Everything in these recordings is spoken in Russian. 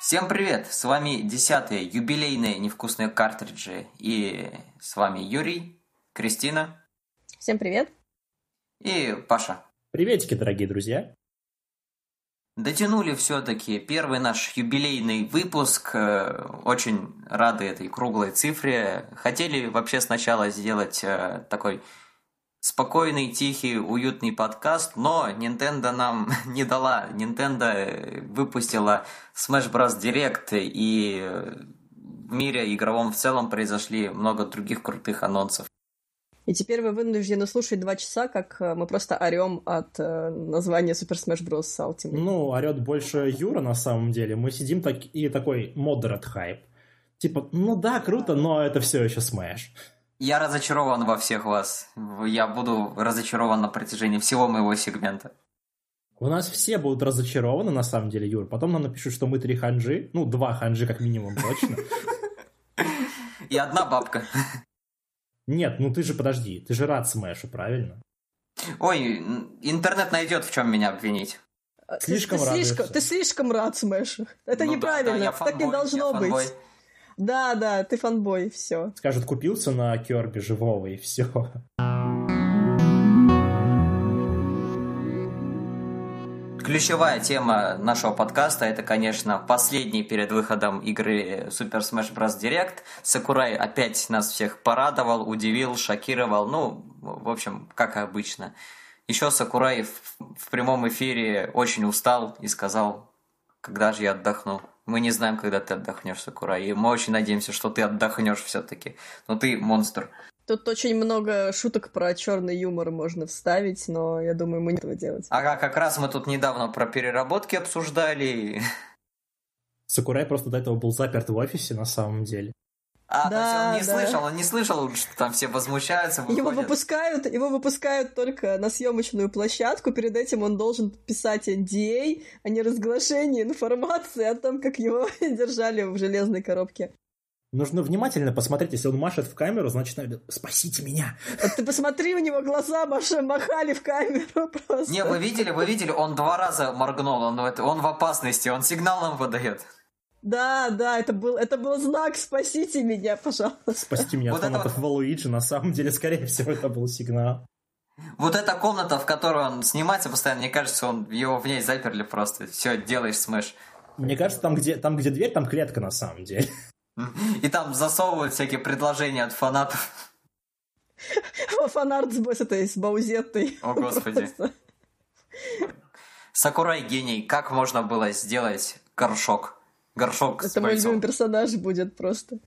Всем привет! С вами десятые юбилейные невкусные картриджи. И с вами Юрий, Кристина. Всем привет! И Паша. Приветики, дорогие друзья. Дотянули все-таки первый наш юбилейный выпуск. Э, очень рады этой круглой цифре. Хотели вообще сначала сделать э, такой спокойный, тихий, уютный подкаст, но Nintendo нам не дала. Nintendo э, выпустила Smash Bros. Direct, и в мире игровом в целом произошли много других крутых анонсов. И теперь вы вынуждены слушать два часа, как э, мы просто орем от э, названия Super Smash Bros. Ultimate. Ну, орет больше Юра на самом деле. Мы сидим так и такой moderate хайп. Типа, ну да, круто, но это все еще Smash. Я разочарован во всех вас. Я буду разочарован на протяжении всего моего сегмента. У нас все будут разочарованы, на самом деле, Юр. Потом нам напишут, что мы три ханжи. Ну, два ханжи, как минимум, точно. И одна бабка. Нет, ну ты же подожди, ты же рад Smash у, правильно? Ой, интернет найдет, в чем меня обвинить. Слишком ты, ты, слишком, ты слишком рад Smash у. Это ну, неправильно, да, да, фанбой, так не должно быть. Фанбой. Да, да, ты фанбой, все. Скажут, купился на Керби живого и все. Ключевая тема нашего подкаста это, конечно, последний перед выходом игры Super Smash Bros. Direct. Сакурай опять нас всех порадовал, удивил, шокировал. Ну, в общем, как обычно. Еще Сакурай в, в прямом эфире очень устал и сказал, когда же я отдохну. Мы не знаем, когда ты отдохнешь, Сакура, и мы очень надеемся, что ты отдохнешь все-таки. Но ты монстр. Тут очень много шуток про черный юмор можно вставить, но я думаю, мы не этого делать. Ага, как раз мы тут недавно про переработки обсуждали. Сакурай просто до этого был заперт в офисе на самом деле. А, да, то есть он не да. слышал, он не слышал, что там все возмущаются. Выходят. Его выпускают, его выпускают только на съемочную площадку. Перед этим он должен писать NDA, а не разглашение информации о том, как его держали в железной коробке. Нужно внимательно посмотреть, если он машет в камеру, значит, наверное, спасите меня. Вот ты посмотри, у него глаза маша, махали в камеру просто. Не, вы видели, вы видели, он два раза моргнул, он, он в опасности, он сигнал нам выдает. Да, да, это был, это был знак «Спасите меня, пожалуйста». Спасите меня от вот фанатов это... Валуиджи, на самом деле, скорее всего, это был сигнал. Вот эта комната, в которой он снимается постоянно, мне кажется, он его в ней заперли просто. Все, делаешь смеш. Мне кажется, там где, там, где дверь, там клетка на самом деле. И там засовывают всякие предложения от фанатов. Фанарт с этой, с Баузеттой. О, господи. Сакурай гений. Как можно было сделать горшок? горшок Это мой любимый персонаж будет просто.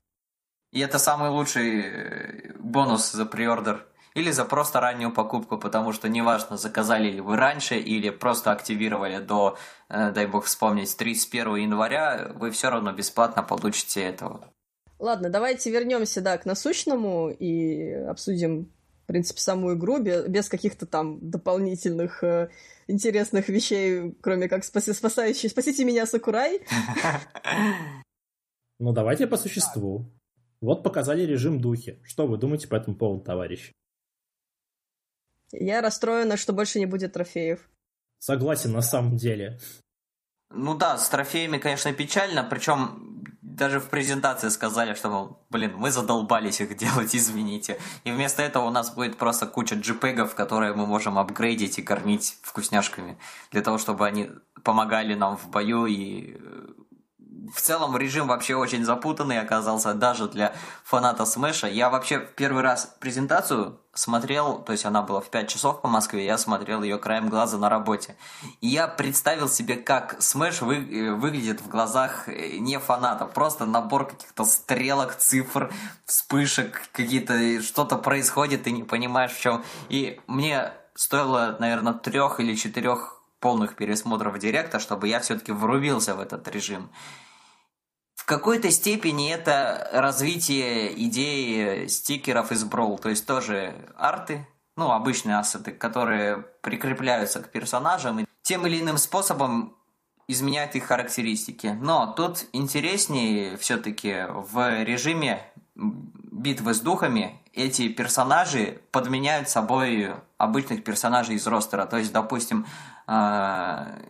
И это самый лучший э, бонус за приордер. Или за просто раннюю покупку, потому что неважно, заказали ли вы раньше или просто активировали до, э, дай бог вспомнить, 31 января, вы все равно бесплатно получите этого. Ладно, давайте вернемся, да, к насущному и обсудим, в принципе, саму игру без каких-то там дополнительных э, интересных вещей, кроме как спаси, спасающий «Спасите меня, Сакурай». Ну, давайте по существу. Вот показали режим духи. Что вы думаете по этому поводу, товарищ? Я расстроена, что больше не будет трофеев. Согласен, на самом деле. Ну да, с трофеями, конечно, печально, причем даже в презентации сказали, что, мол, блин, мы задолбались их делать, извините. И вместо этого у нас будет просто куча джипегов, которые мы можем апгрейдить и кормить вкусняшками, для того, чтобы они помогали нам в бою и э, в целом режим вообще очень запутанный оказался даже для фаната Smash а. Я вообще первый раз презентацию смотрел, то есть она была в 5 часов по Москве, я смотрел ее краем глаза на работе. И я представил себе, как Smash вы, э, выглядит в глазах э, не фаната, просто набор каких-то стрелок, цифр, вспышек, какие-то что-то происходит, ты не понимаешь в чем. И мне стоило, наверное, трех или четырех полных пересмотров директа, чтобы я все-таки врубился в этот режим какой-то степени это развитие идеи стикеров из Brawl, то есть тоже арты, ну, обычные ассеты, которые прикрепляются к персонажам и тем или иным способом изменяют их характеристики. Но тут интереснее все-таки в режиме битвы с духами эти персонажи подменяют собой обычных персонажей из ростера. То есть, допустим, э,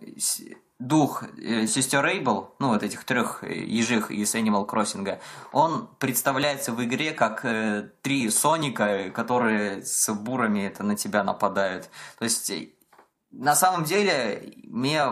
дух э, сестер Рейбл, ну вот этих трех ежих из Animal Crossing, он представляется в игре как э, три Соника, которые с бурами это на тебя нападают. То есть на самом деле мне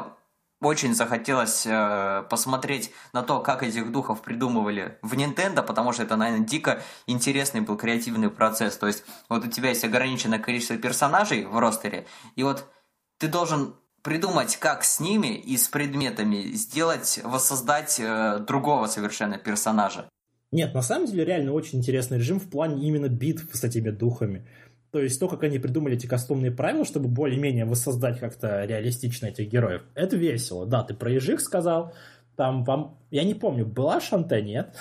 очень захотелось э, посмотреть на то, как этих духов придумывали в Nintendo, потому что это, наверное, дико интересный был креативный процесс. То есть вот у тебя есть ограниченное количество персонажей в ростере, и вот ты должен придумать, как с ними и с предметами сделать, воссоздать э, другого совершенно персонажа. Нет, на самом деле реально очень интересный режим в плане именно битв с этими духами. То есть то, как они придумали эти кастомные правила, чтобы более-менее воссоздать как-то реалистично этих героев, это весело. Да, ты про ежих сказал, там, вам, я не помню, была Шанте, нет?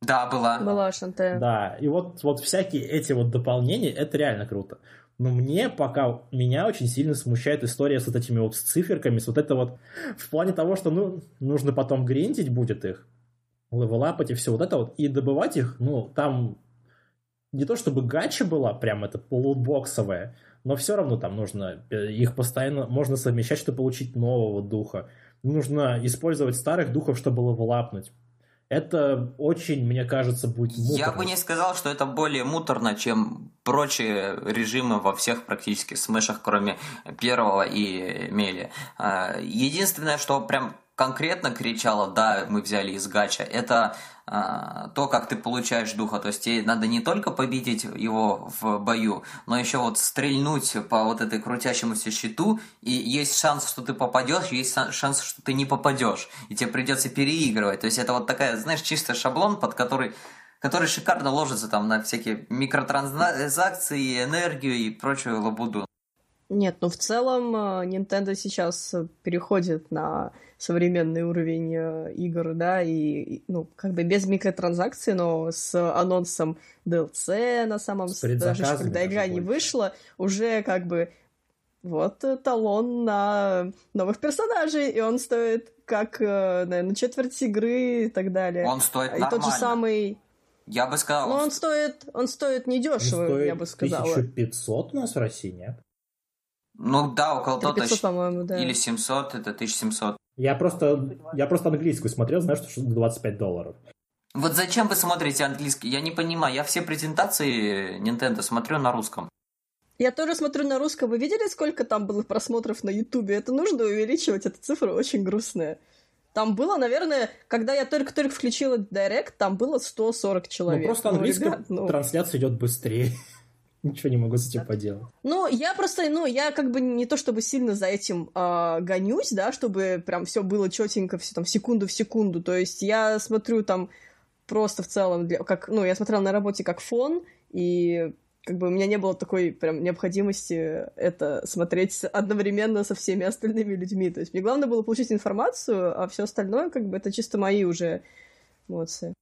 Да, была. Была Шанте. Да, и вот, вот всякие эти вот дополнения, это реально круто. Но мне пока, меня очень сильно смущает история с вот этими вот циферками, с вот это вот, в плане того, что, ну, нужно потом гриндить будет их, левелапать и все вот это вот, и добывать их, ну, там не то чтобы гача была, прям это полубоксовая, но все равно там нужно, э, их постоянно можно совмещать, чтобы получить нового духа. Нужно использовать старых духов, чтобы левелапнуть. Это очень, мне кажется, будет муторно. Я бы не сказал, что это более муторно, чем прочие режимы во всех практически смешах, кроме первого и мели. А, единственное, что прям конкретно кричало, да, мы взяли из гача, это то, как ты получаешь духа. То есть тебе надо не только победить его в бою, но еще вот стрельнуть по вот этой крутящемуся щиту, и есть шанс, что ты попадешь, есть шанс, что ты не попадешь, и тебе придется переигрывать. То есть это вот такая, знаешь, чисто шаблон, под который который шикарно ложится там на всякие микротранзакции, энергию и прочую лабуду. Нет, ну в целом э, Nintendo сейчас переходит на современный уровень э, игр, да, и, ну, как бы без микротранзакций, но с анонсом DLC на самом даже когда игра не вышла, уже как бы вот талон на новых персонажей, и он стоит как, э, наверное, четверть игры и так далее. Он стоит нормально. И тот же самый... Я бы сказал... Но он стоит, он стоит недешево, я бы сказала. 1500 у нас в России, нет? Ну да, около того. 500, по-моему, да. Или 700, это 1700. Я просто, я просто английскую смотрел, знаешь, что 25 долларов. Вот зачем вы смотрите английский? Я не понимаю. Я все презентации Nintendo смотрю на русском. Я тоже смотрю на русском. Вы видели, сколько там было просмотров на Ютубе? Это нужно увеличивать, эта цифра очень грустная. Там было, наверное, когда я только-только включила Direct, там было 140 человек. Ну, просто английская ну, ребят, ну... трансляция идет быстрее. Ничего не могу с этим поделать. Ну, я просто, ну, я как бы не то чтобы сильно за этим э, гонюсь, да, чтобы прям все было четенько, все там секунду в секунду. То есть я смотрю там просто в целом, для, как, ну, я смотрела на работе как фон, и как бы у меня не было такой прям необходимости это смотреть одновременно со всеми остальными людьми. То есть мне главное было получить информацию, а все остальное, как бы, это чисто мои уже эмоции.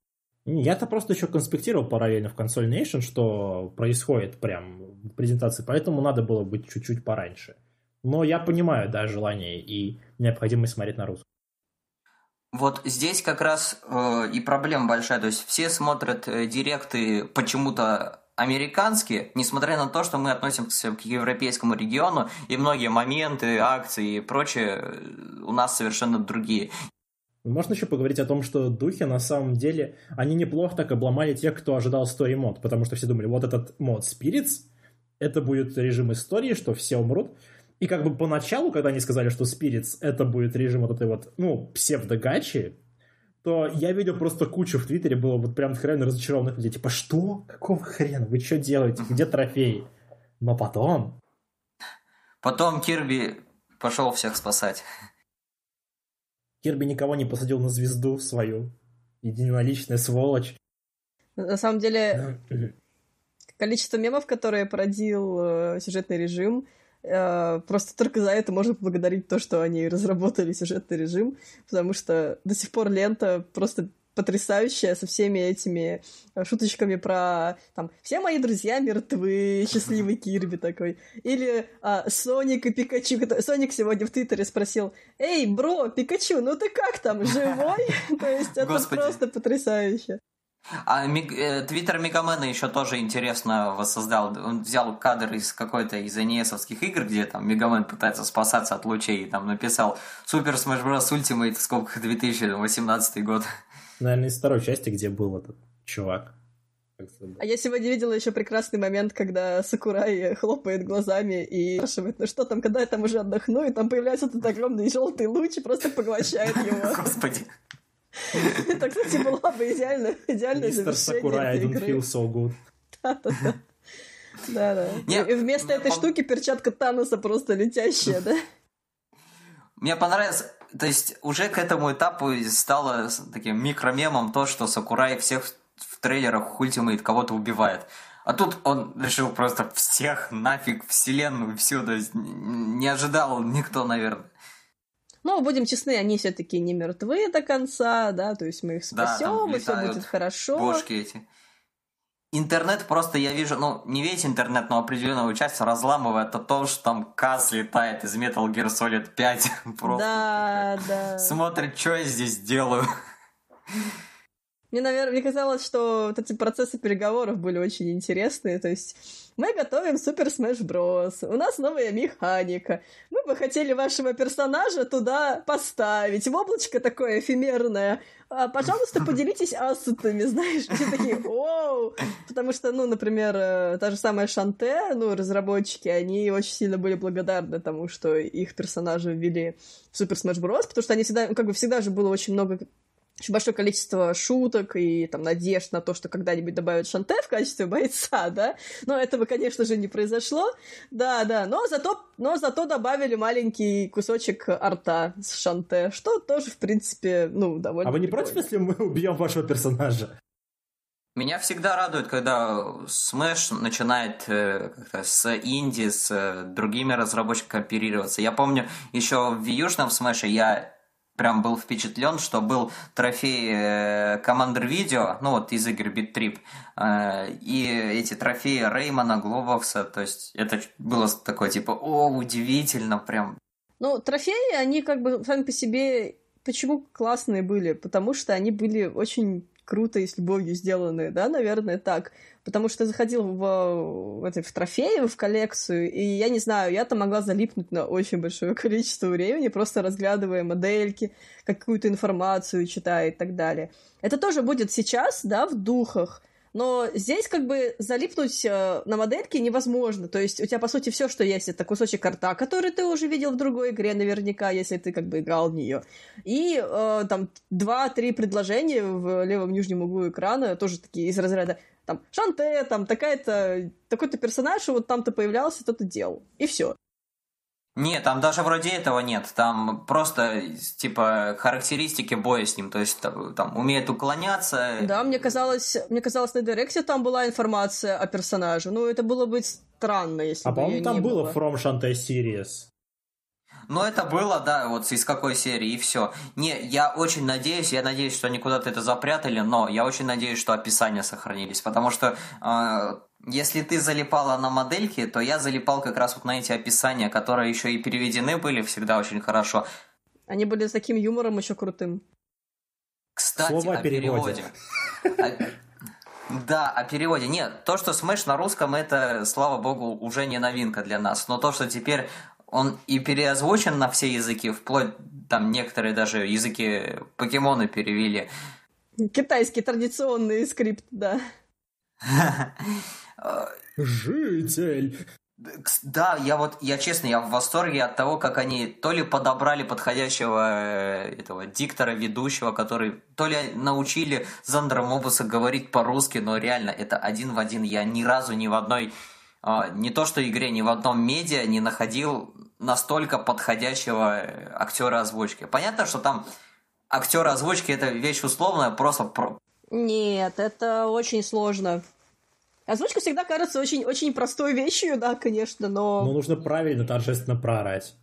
Я-то просто еще конспектировал параллельно в консоль Nation, что происходит прям в презентации, поэтому надо было быть чуть-чуть пораньше. Но я понимаю, да, желание и необходимость смотреть на русском. Вот здесь как раз э, и проблема большая. То есть все смотрят э, директы почему-то американские, несмотря на то, что мы относимся к европейскому региону, и многие моменты, акции и прочее э, у нас совершенно другие. Можно еще поговорить о том, что духи на самом деле, они неплохо так обломали тех, кто ожидал story мод, потому что все думали, вот этот мод Spirits, это будет режим истории, что все умрут. И как бы поначалу, когда они сказали, что Spirits это будет режим вот этой вот, ну, псевдогачи, то я видел просто кучу в Твиттере, было вот прям откровенно разочарованных людей. Типа, что? Какого хрена? Вы что делаете? Где трофеи? Но потом... Потом Кирби пошел всех спасать. Кирби никого не посадил на звезду свою. Единоличная сволочь. На самом деле, количество мемов, которые породил э, сюжетный режим, э, просто только за это можно поблагодарить то, что они разработали сюжетный режим, потому что до сих пор лента просто потрясающая со всеми этими э, шуточками про там все мои друзья мертвы, счастливый Кирби такой. Или а, Соник и Пикачу. Соник сегодня в Твиттере спросил, эй, бро, Пикачу, ну ты как там, живой? То есть это просто потрясающе. А э, Твиттер Мегамена еще тоже интересно воссоздал. Он взял кадр из какой-то из NES игр, где там Мегамен пытается спасаться от лучей, и там написал Супер Smash Bros. Ultimate в скобках 2018 год. Наверное, из второй части, где был этот чувак. А я сегодня видела еще прекрасный момент, когда Сакурай хлопает глазами и спрашивает, ну что там, когда я там уже отдохну, и там появляется этот огромный желтый луч и просто поглощает его. Господи. Это, кстати, была бы идеально, идеальное Мистер Сакурай, I don't feel so good. Да-да-да. Да-да. И вместо этой штуки перчатка Таноса просто летящая, да? Мне понравилось, то есть уже к этому этапу стало таким микромемом то, что Сакурай всех в трейлерах Ultimate кого-то убивает. А тут он решил просто всех нафиг, вселенную, всю, то есть не ожидал никто, наверное. Но, будем честны, они все-таки не мертвы до конца, да, то есть мы их спасем, да, и все будет хорошо. Бошки эти. Интернет просто, я вижу, ну, не весь интернет, но определенную часть разламывает о том, что там Каз летает из Metal Gear Solid 5. просто да, да. Смотрит, что я здесь делаю. Мне, наверное, мне казалось, что вот эти процессы переговоров были очень интересные. То есть мы готовим Супер Smash Bros. У нас новая механика. Мы бы хотели вашего персонажа туда поставить. В облачко такое эфемерное. А, пожалуйста, поделитесь ассетами, знаешь. Все такие, оу! Потому что, ну, например, э, та же самая Шанте, ну, разработчики, они очень сильно были благодарны тому, что их персонажи ввели в Супер Smash Bros., потому что они всегда, как бы всегда же было очень много очень большое количество шуток и там надежд на то, что когда-нибудь добавят Шанте в качестве бойца, да, но этого, конечно же, не произошло, да, да, но зато, но зато добавили маленький кусочек арта с Шанте, что тоже, в принципе, ну, довольно А вы не прикольно. против, если мы убьем вашего персонажа? Меня всегда радует, когда Smash начинает э, как-то с инди, с э, другими разработчиками оперироваться. Я помню, еще в Южном Smash я прям был впечатлен, что был трофей э, Commander Video, ну вот из игр Trip, э, и эти трофеи Реймона, Глобовса, то есть это было такое типа, о, удивительно прям. Ну, трофеи, они как бы сами по себе почему классные были? Потому что они были очень круто и с любовью сделанные, да, наверное, так. Потому что заходил в, в, эти, в трофеи, в коллекцию, и я не знаю, я там могла залипнуть на очень большое количество времени, просто разглядывая модельки, какую-то информацию читая и так далее. Это тоже будет сейчас, да, в духах, но здесь как бы залипнуть э, на модельке невозможно. То есть у тебя, по сути, все, что есть, это кусочек карта, который ты уже видел в другой игре наверняка, если ты как бы играл в нее. И э, там два-три предложения в левом нижнем углу экрана, тоже такие из разряда там Шанте, там такая-то, такой-то персонаж, вот там-то появлялся, то-то делал. И все. Нет, там даже вроде этого нет. Там просто, типа, характеристики боя с ним. То есть, там, умеет уклоняться. Да, мне казалось, мне казалось, на Директе там была информация о персонаже. Ну, это было бы странно, если а, бы по-моему, там не было было. From Shantae Series. Ну, это было, да, вот из какой серии, и все. Не, я очень надеюсь, я надеюсь, что они куда-то это запрятали, но я очень надеюсь, что описания сохранились, потому что э, если ты залипала на модельки, то я залипал как раз вот на эти описания, которые еще и переведены были всегда очень хорошо. Они были с таким юмором еще крутым. Кстати, Слово о о переводе. переводе. Да, о переводе. Нет, то, что Smash на русском, это, слава богу, уже не новинка для нас. Но то, что теперь он и переозвучен на все языки, вплоть там некоторые даже языки покемоны перевели. Китайский традиционный скрипт, да. Житель! Да, я вот, я честно, я в восторге от того, как они то ли подобрали подходящего э, этого диктора, ведущего, который то ли научили Зандра Мобуса говорить по-русски, но реально это один в один. Я ни разу ни в одной, не то что игре, ни в одном медиа не находил настолько подходящего э, актера озвучки. Понятно, что там актер озвучки это вещь условная, просто про... Нет, это очень сложно. Озвучка всегда кажется очень, очень простой вещью, да, конечно, но... Но нужно правильно, торжественно проорать.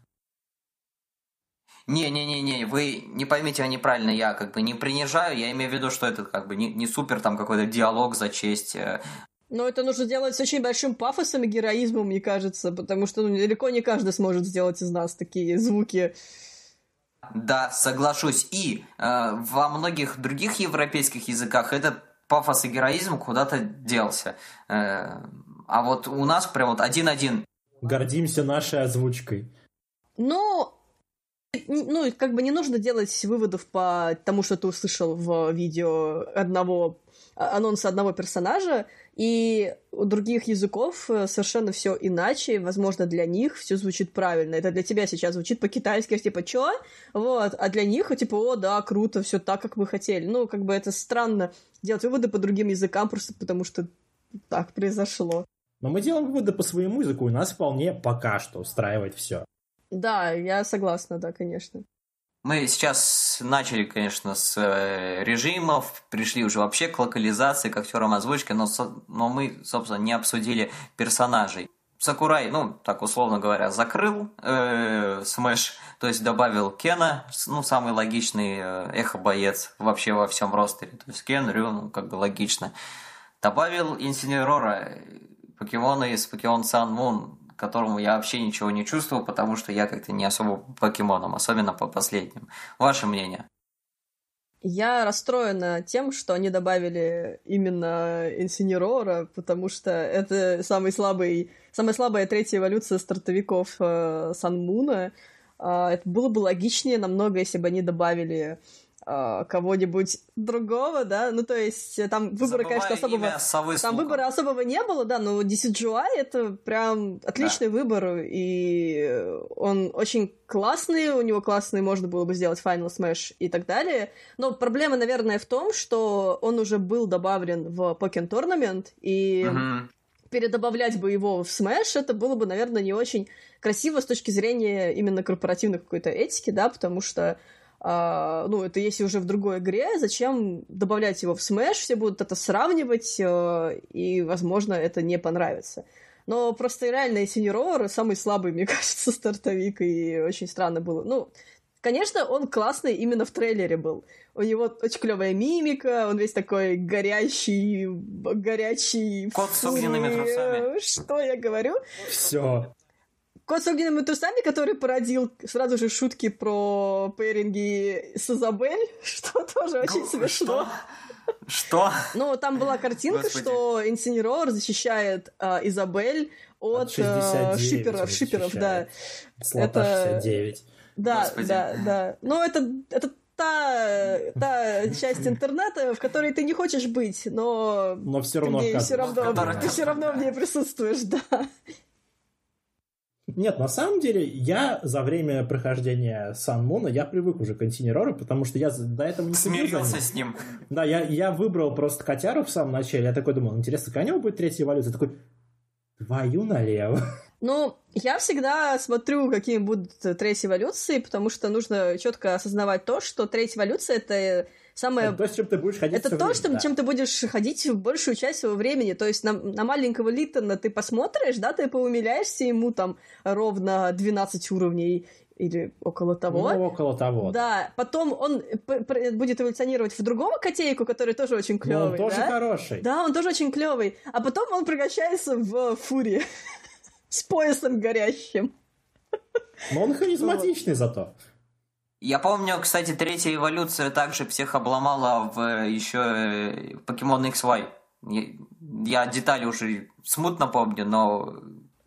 Не-не-не-не, вы не поймите меня неправильно, я как бы не принижаю, я имею в виду, что это как бы не, не супер там какой-то диалог за честь. Но это нужно делать с очень большим пафосом и героизмом, мне кажется, потому что ну, далеко не каждый сможет сделать из нас такие звуки. Да, соглашусь. И э, во многих других европейских языках это пафос и героизм куда-то делся. Э, а вот у нас прям вот один-один. Гордимся нашей озвучкой. Ну, ну, как бы не нужно делать выводов по тому, что ты услышал в видео одного а, анонса одного персонажа, и у других языков э, совершенно все иначе, возможно, для них все звучит правильно. Это для тебя сейчас звучит по-китайски, типа, чё? Вот, а для них, типа, о, да, круто, все так, как мы хотели. Ну, как бы это странно делать выводы по другим языкам, просто потому что так произошло. Но мы делаем выводы по своему языку, и нас вполне пока что устраивает все. Да, я согласна, да, конечно. Мы сейчас начали, конечно, с э, режимов, пришли уже вообще к локализации, к актерам озвучки, но, но мы, собственно, не обсудили персонажей. Сакурай, ну, так условно говоря, закрыл э, Smash, то есть добавил Кена, ну, самый логичный э, эхо-боец вообще во всем ростере. То есть Кен, Рю, ну, как бы логично. Добавил Инсинерора, покемона из Pokémon Sun Moon, которому я вообще ничего не чувствовал, потому что я как-то не особо покемоном, особенно по последним. Ваше мнение? Я расстроена тем, что они добавили именно Инсинерора, потому что это самый слабый, самая слабая третья эволюция стартовиков э, Sun Moon а. Э, это было бы логичнее намного, если бы они добавили а, кого-нибудь другого, да, ну то есть э, там выбора, Забываю конечно, особого, совы там выбора особого не было, да, но DCGI это прям отличный да. выбор, и он очень классный, у него классный, можно было бы сделать Final Smash и так далее, но проблема, наверное, в том, что он уже был добавлен в Pokémon Tournament, и угу. передобавлять бы его в Smash, это было бы, наверное, не очень красиво с точки зрения именно корпоративной какой-то этики, да, потому что Uh, ну, это если уже в другой игре, зачем добавлять его в Smash, все будут это сравнивать, uh, и, возможно, это не понравится. Но просто реально Синьор самый слабый, мне кажется, стартовик, и очень странно было. Ну, конечно, он классный именно в трейлере был. У него очень клевая мимика, он весь такой горящий, горячий. Кот с огненными трусами. Что я говорю? Все. Кот с огненными трусами, который породил сразу же шутки про пейринги с Изабель, что тоже очень смешно. Что? Ну, там была картинка, Господи. что Инсинерор защищает э, Изабель от, от э, шиперов, шиперов, да. Слота это... 69. Да, Господи. да, да. Ну, это, это та, та часть интернета, в которой ты не хочешь быть, но... Но все равно... Все равно, ты все равно в ней присутствуешь, да. Нет, на самом деле, я за время прохождения Сан Муна, я привык уже к Антинерору, потому что я до этого не Смирился с ним. Да, я, я выбрал просто котяру в самом начале, я такой думал, интересно, какая у него будет третья эволюция? Я такой, твою налево. Ну, я всегда смотрю, какие будут третьи эволюции, потому что нужно четко осознавать то, что третья эволюция — это самое... Это то, с чем ты будешь ходить Это то, время, что, да. чем ты будешь ходить большую часть своего времени. То есть на, на маленького Литтона ты посмотришь, да, ты поумиляешься ему там ровно 12 уровней или около того. Ну, около того. Да, потом он будет эволюционировать в другого котейку, который тоже очень клевый. он тоже да? хороший. Да, он тоже очень клевый. А потом он превращается в фури с поясом горящим. Но он харизматичный зато. Я помню, кстати, третья эволюция также всех обломала в э, еще э, Pokemon XY. Я детали уже смутно помню, но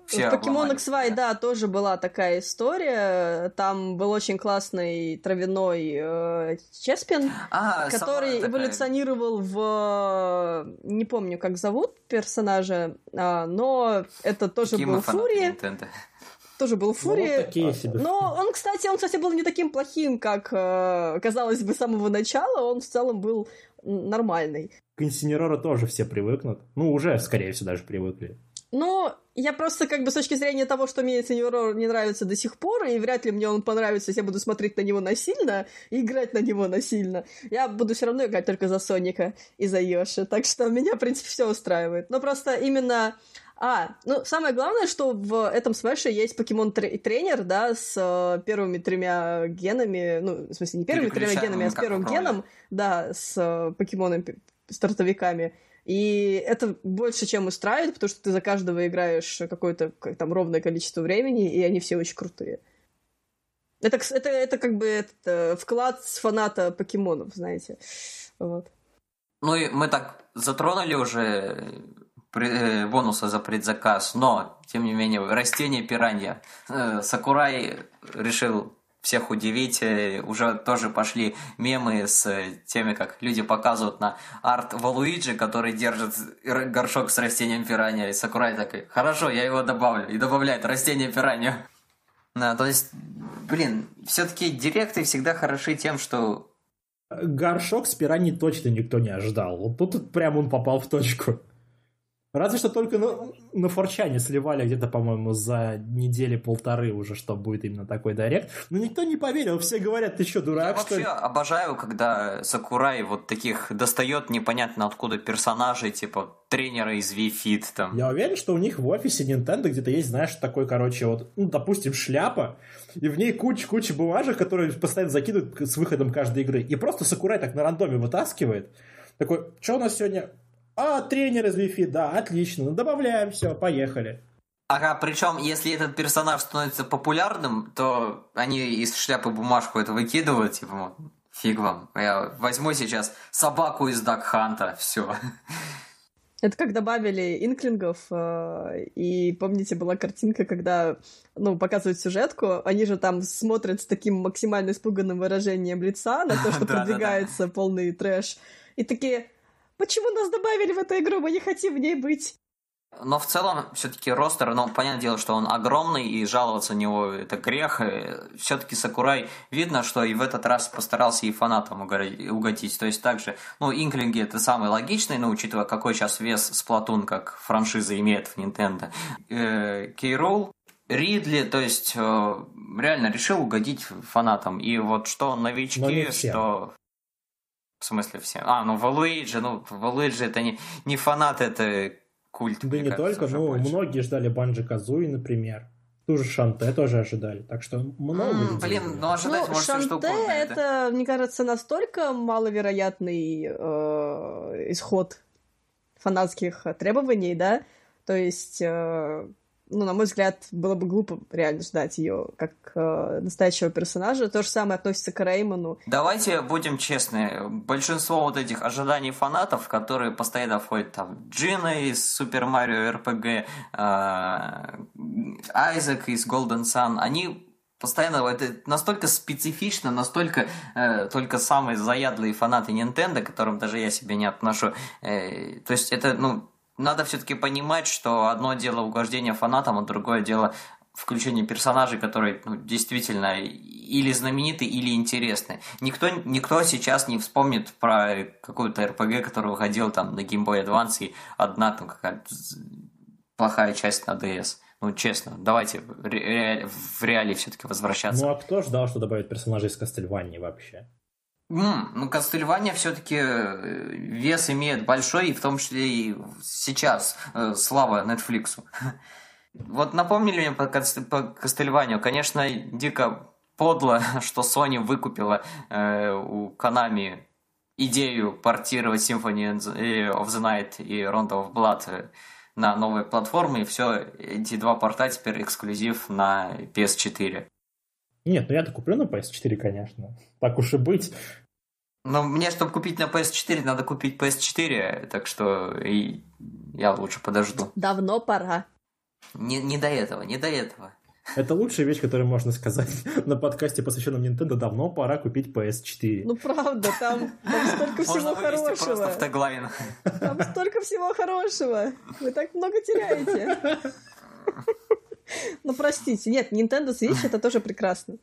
все в Pokemon XY, да, тоже была такая история. Там был очень классный травяной э, Чеспин, а, который эволюционировал в... Не помню, как зовут персонажа, а, но это тоже Какие был Фури тоже был Фури. Ну, такие себе. Но он, кстати, он, кстати, был не таким плохим, как э, казалось бы с самого начала. Он в целом был нормальный. К Инсинерору тоже все привыкнут. Ну, уже, скорее всего, даже привыкли. Ну, я просто как бы с точки зрения того, что мне Сеньорор не нравится до сих пор, и вряд ли мне он понравится, если я буду смотреть на него насильно и играть на него насильно. Я буду все равно играть только за Соника и за Йоши, так что меня, в принципе, все устраивает. Но просто именно а, ну, самое главное, что в этом смеше есть покемон-тренер, да, с э, первыми тремя генами, ну, в смысле, не первыми тремя генами, а с первым геном, да, с э, покемонами-стартовиками. И это больше, чем устраивает, потому что ты за каждого играешь какое-то как, там ровное количество времени, и они все очень крутые. Это, это, это как бы это, вклад с фаната покемонов, знаете. Вот. Ну и мы так затронули уже э, бонусы за предзаказ, но, тем не менее, растение пиранья. Э, Сакурай решил всех удивить. Э, уже тоже пошли мемы с теми, как люди показывают на арт Валуиджи, который держит горшок с растением пиранья. И Сакурай такой, хорошо, я его добавлю. И добавляет растение пиранья. Да, то есть, блин, все-таки директы всегда хороши тем, что... Горшок с пираньей точно никто не ожидал. Вот тут прям он попал в точку. Разве что только на, на Форчане сливали где-то, по-моему, за недели полторы уже, что будет именно такой директ. Но никто не поверил, все говорят, ты что, дурак, Я что вообще обожаю, когда Сакурай вот таких достает непонятно откуда персонажей, типа тренера из Wii там. Я уверен, что у них в офисе Nintendo где-то есть, знаешь, такой, короче, вот, ну, допустим, шляпа, и в ней куча-куча бумажек, которые постоянно закидывают с выходом каждой игры. И просто Сакурай так на рандоме вытаскивает. Такой, что у нас сегодня? А, тренер из Wi-Fi, да, отлично. Ну, добавляем, все, поехали. Ага, причем, если этот персонаж становится популярным, то они из шляпы бумажку это выкидывают, типа, фиг вам, я возьму сейчас собаку из Дакханта, все. Это как добавили инклингов, э, и помните, была картинка, когда, ну, показывают сюжетку, они же там смотрят с таким максимально испуганным выражением лица на то, что продвигается полный трэш, и такие, Почему нас добавили в эту игру? Мы не хотим в ней быть. Но в целом, все-таки ростер, ну, понятное дело, что он огромный, и жаловаться на него это грех. Все-таки Сакурай видно, что и в этот раз постарался и фанатам угодить. То есть также, ну, Инклинги это самый логичный, но учитывая, какой сейчас вес Сплатун как франшиза имеет в Nintendo. Э, Кейрол, Ридли, то есть э, реально решил угодить фанатам. И вот что новички, что в смысле все? А, ну Валуиджи, ну Валуиджи это не, не фанат, это культ. Да не кажется, только, ну больше. многие ждали Банджи Казуи, например. Ту же Шанте тоже ожидали. Так что много mm, Блин, ну ожидать ну, может Шанте что угодно. это, это, мне кажется, настолько маловероятный э, исход фанатских требований, да? То есть э, ну, на мой взгляд, было бы глупо реально ждать ее как э, настоящего персонажа. То же самое относится к Реймону. Давайте будем честны. Большинство вот этих ожиданий фанатов, которые постоянно входят там Джина из Супер Марио РПГ, э, Айзек из Golden Sun, они постоянно это настолько специфично, настолько э, только самые заядлые фанаты Nintendo, к которым даже я себе не отношу. Э, то есть это, ну, надо все-таки понимать, что одно дело угождение фанатам, а другое дело включение персонажей, которые ну, действительно или знамениты, или интересны. Никто, никто сейчас не вспомнит про какую-то РПГ, который выходил там на Game Boy Advance, и одна там какая-то плохая часть на DS. Ну, честно, давайте в, ре- в реалии все-таки возвращаться. Ну, а кто ждал, что добавят персонажей из Кастельвании вообще? Ну, Кастельвания все-таки э, вес имеет большой, и в том числе и сейчас. Э, слава Netflix. Вот напомнили мне по, Кастельванию. Конечно, дико подло, что Sony выкупила э, у Konami идею портировать Symphony of the Night и Round of Blood э, на новые платформы, и все, эти два порта теперь эксклюзив на PS4. Нет, ну я-то куплю на PS4, конечно. Так уж и быть. Но мне, чтобы купить на PS4, надо купить PS4, так что и я лучше подожду. Давно пора. Не, не до этого, не до этого. Это лучшая вещь, которую можно сказать на подкасте, посвященном Nintendo. Давно пора купить PS4. Ну правда, там, там столько всего хорошего. просто в теглайн. Там столько всего хорошего. Вы так много теряете. Ну, простите. Нет, Nintendo Switch это тоже прекрасно.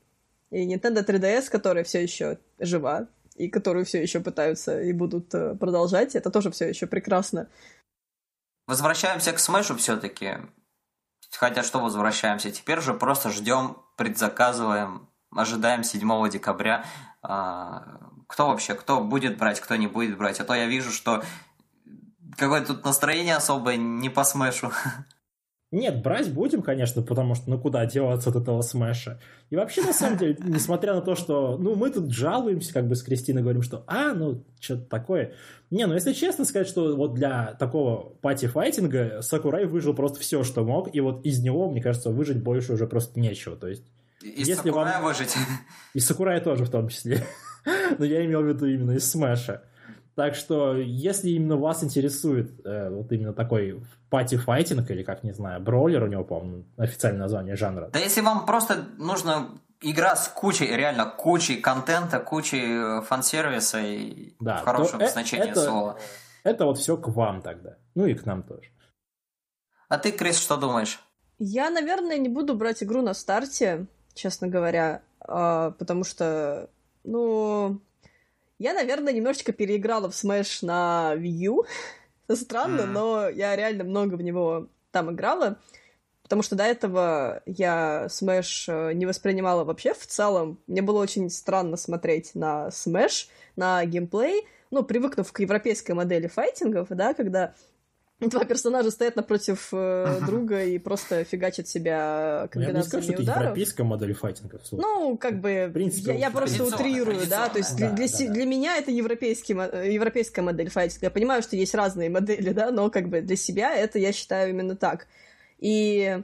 И Nintendo 3DS, которая все еще жива, и которую все еще пытаются и будут э, продолжать, это тоже все еще прекрасно. Возвращаемся к Смешу все-таки. Хотя что возвращаемся? Теперь же просто ждем, предзаказываем, ожидаем 7 декабря. А, кто вообще, кто будет брать, кто не будет брать. А то я вижу, что какое-то тут настроение особое не по смешу. Нет, брать будем, конечно, потому что ну куда деваться от этого смеша. И вообще, на самом деле, несмотря на то, что ну мы тут жалуемся, как бы с Кристиной говорим, что а, ну что-то такое. Не, ну если честно сказать, что вот для такого пати-файтинга Сакурай выжил просто все, что мог, и вот из него, мне кажется, выжить больше уже просто нечего. То есть, из если Сакурая вам... выжить. Из Сакурая тоже в том числе. Но я имел в виду именно из Смеша. Так что, если именно вас интересует э, вот именно такой пати-файтинг, или как, не знаю, броулер у него, по-моему, официальное название жанра. Да если вам просто нужно игра с кучей, реально кучей контента, кучей э, фан-сервиса и Да, в хорошем э- значении это- слова. Это вот все к вам тогда. Ну и к нам тоже. А ты, Крис, что думаешь? Я, наверное, не буду брать игру на старте, честно говоря, а, потому что, ну, я, наверное, немножечко переиграла в Smash на Wii U. Странно, Мгм. но я реально много в него там играла, потому что до этого я Smash э, не воспринимала вообще в целом. Мне было очень странно смотреть на Smash, на геймплей, ну, привыкнув к европейской модели файтингов, да, когда два персонажа стоят напротив э, друга и просто фигачат себя Ну, Я бы не комбинациями что это ударов. европейская модель файтинга. Ну, как бы, В принципе, я, я просто утрирую, да, то есть для, для, Да, се- да, да. для меня это европейский, э, европейская модель файтинга. Я понимаю, что есть разные модели, да, но как бы для себя это я считаю именно так. И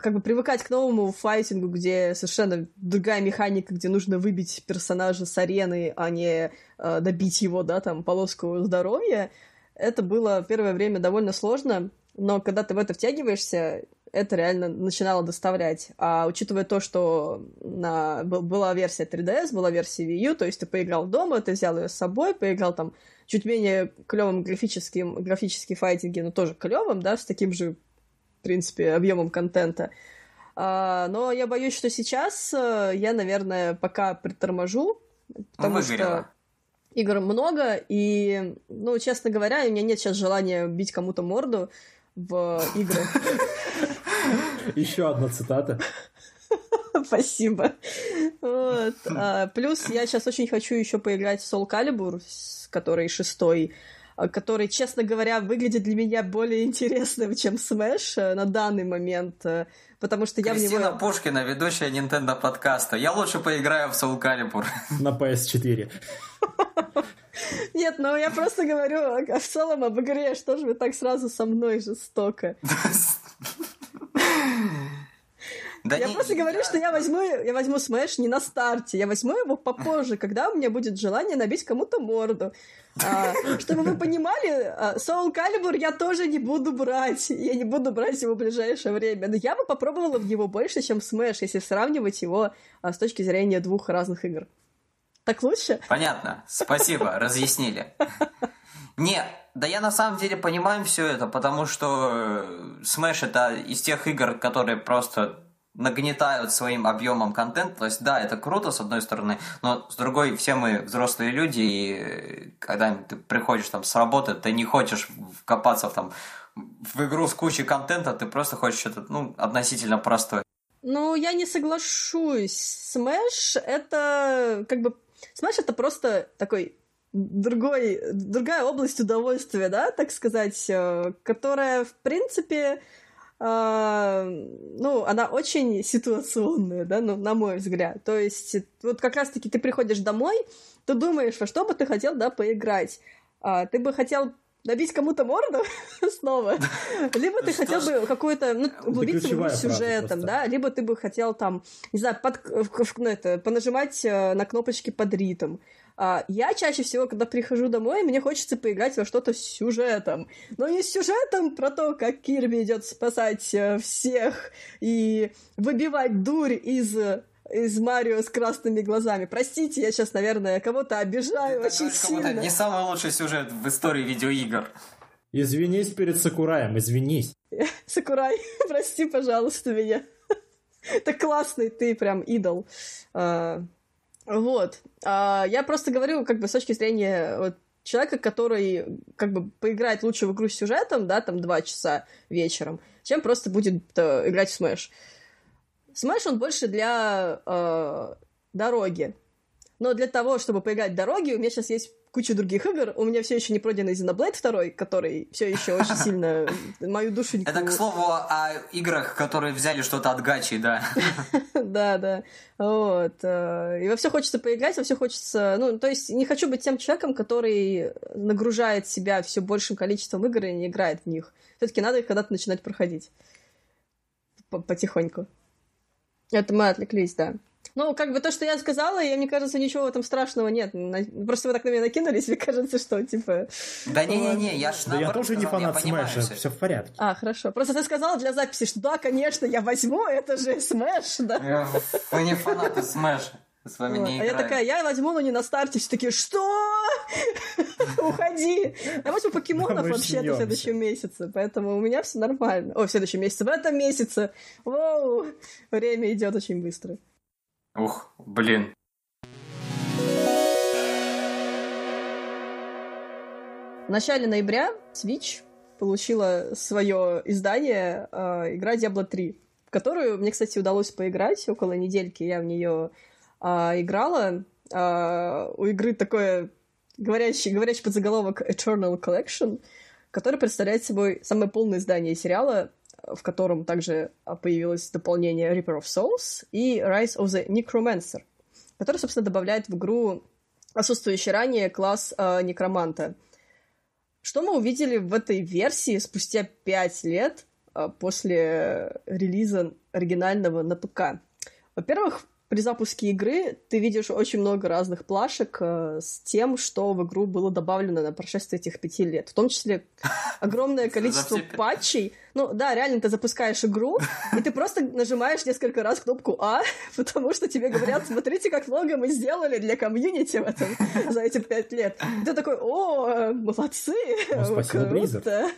как бы привыкать к новому файтингу, где совершенно другая механика, где нужно выбить персонажа с арены, а не э, добить его, да, там, полоску здоровья, это было первое время довольно сложно, но когда ты в это втягиваешься, это реально начинало доставлять. А учитывая то, что на... был- была версия 3DS, была версия Wii U, то есть ты поиграл дома, ты взял ее с собой, поиграл там чуть менее клевым графическим, графические файтинги, но тоже клевым, да, с таким же, в принципе, объемом контента. А, но я боюсь, что сейчас э, я, наверное, пока приторможу, потому Выгорела. что игр много, и, ну, честно говоря, у меня нет сейчас желания бить кому-то морду в игры. Еще одна цитата. Спасибо. Вот. А, плюс я сейчас очень хочу еще поиграть в Soul Calibur, который шестой, а, который, честно говоря, выглядит для меня более интересным, чем Smash э, на данный момент, э, потому что я в Кристина него... Пушкина, ведущая Nintendo подкаста. Я лучше поиграю в Soul Calibur. На PS4. Нет, ну я просто говорю в целом об игре, что же вы так сразу со мной жестоко. Да Я не- просто говорю, что я возьму, я возьму Smash не на старте, я возьму его попозже, когда у меня будет желание набить кому-то морду. А, чтобы вы понимали, а, Soul Calibur я тоже не буду брать. Я не буду брать его в ближайшее время. Но я бы попробовала в него больше, чем Smash, если сравнивать его а, с точки зрения двух разных игр. Так лучше? Понятно. Спасибо, разъяснили. Не, да я на самом деле понимаю все это, потому что э, Smash это из тех игр, которые просто нагнетают своим объемом контент. То есть, да, это круто, с одной стороны, но с другой, все мы взрослые люди, и э, когда ты приходишь там с работы, ты не хочешь вкопаться в, там, в игру с кучей контента, ты просто хочешь что-то, ну, относительно простое. Ну, я не соглашусь. Smash — это как бы... Smash — это просто такой другой, другая область удовольствия, да, так сказать, э, которая, в принципе, э, ну, она очень ситуационная, да, ну, на мой взгляд. То есть, вот как раз-таки ты приходишь домой, ты думаешь, во что бы ты хотел, да, поиграть. А, ты бы хотел набить кому-то морду снова, либо ты хотел бы какую-то, ну, углубиться в игру сюжетом, да, либо ты бы хотел там, не знаю, под, в- в- ну, это, понажимать э, на кнопочки под ритм. А, я чаще всего, когда прихожу домой, мне хочется поиграть во что-то с сюжетом. Но не с сюжетом про то, как Кирби идет спасать э, всех и выбивать дурь из из Марио с красными глазами. Простите, я сейчас, наверное, кого-то обижаю Это очень сильно. не самый лучший сюжет в истории видеоигр. Извинись перед Сакураем, извинись. Сакурай, прости, пожалуйста, меня. Это классный ты, прям идол. Вот. А, Я просто говорю, как бы, с точки зрения вот, человека, который как бы поиграет лучше в игру с сюжетом, да, там, два часа вечером, чем просто будет э, играть в Smash. Smash, он больше для э, дороги. Но для того, чтобы поиграть в дороги, у меня сейчас есть куча других игр. У меня все еще не пройденный Xenoblade 2, который все еще очень сильно мою душеньку... Это, к слову, о играх, которые взяли что-то от гачи, да. Да, да. Вот. э, И во все хочется поиграть, во все хочется. Ну, то есть не хочу быть тем человеком, который нагружает себя все большим количеством игр и не играет в них. Все-таки надо их когда-то начинать проходить. Потихоньку. Это мы отвлеклись, да. Ну, как бы то, что я сказала, и мне кажется, ничего в этом страшного нет. Просто вы так на меня накинулись, мне кажется, что, типа... Да не-не-не, я ж Да я тоже не фанат Smash а, все в порядке. А, хорошо. Просто ты сказала для записи, что да, конечно, я возьму, это же Smash, да? Вы не фанаты Smash а. С вами вот. не играю. А я такая, я возьму, но не на старте. Все такие, что? Уходи. Я возьму покемонов вообще-то в следующем месяце. Поэтому у меня все нормально. О, в следующем месяце. В этом месяце. Воу. Время идет очень быстро. Ух, блин. В начале ноября Switch получила свое издание э, игра Diablo 3, в которую мне, кстати, удалось поиграть около недельки. Я в нее а, играла. А, у игры такое говорящий, говорящий подзаголовок Eternal Collection, который представляет собой самое полное издание сериала, в котором также появилось дополнение Reaper of Souls и Rise of the Necromancer, который, собственно, добавляет в игру отсутствующий ранее класс э, Некроманта. Что мы увидели в этой версии спустя пять лет э, после релиза оригинального на ПК? Во-первых, при запуске игры ты видишь очень много разных плашек э, с тем, что в игру было добавлено на прошествии этих пяти лет. В том числе огромное количество патчей. Ну да, реально ты запускаешь игру, и ты просто нажимаешь несколько раз кнопку А, потому что тебе говорят, смотрите, как много мы сделали для комьюнити в этом за эти пять лет. И ты такой, о, молодцы, ну, спасибо, круто.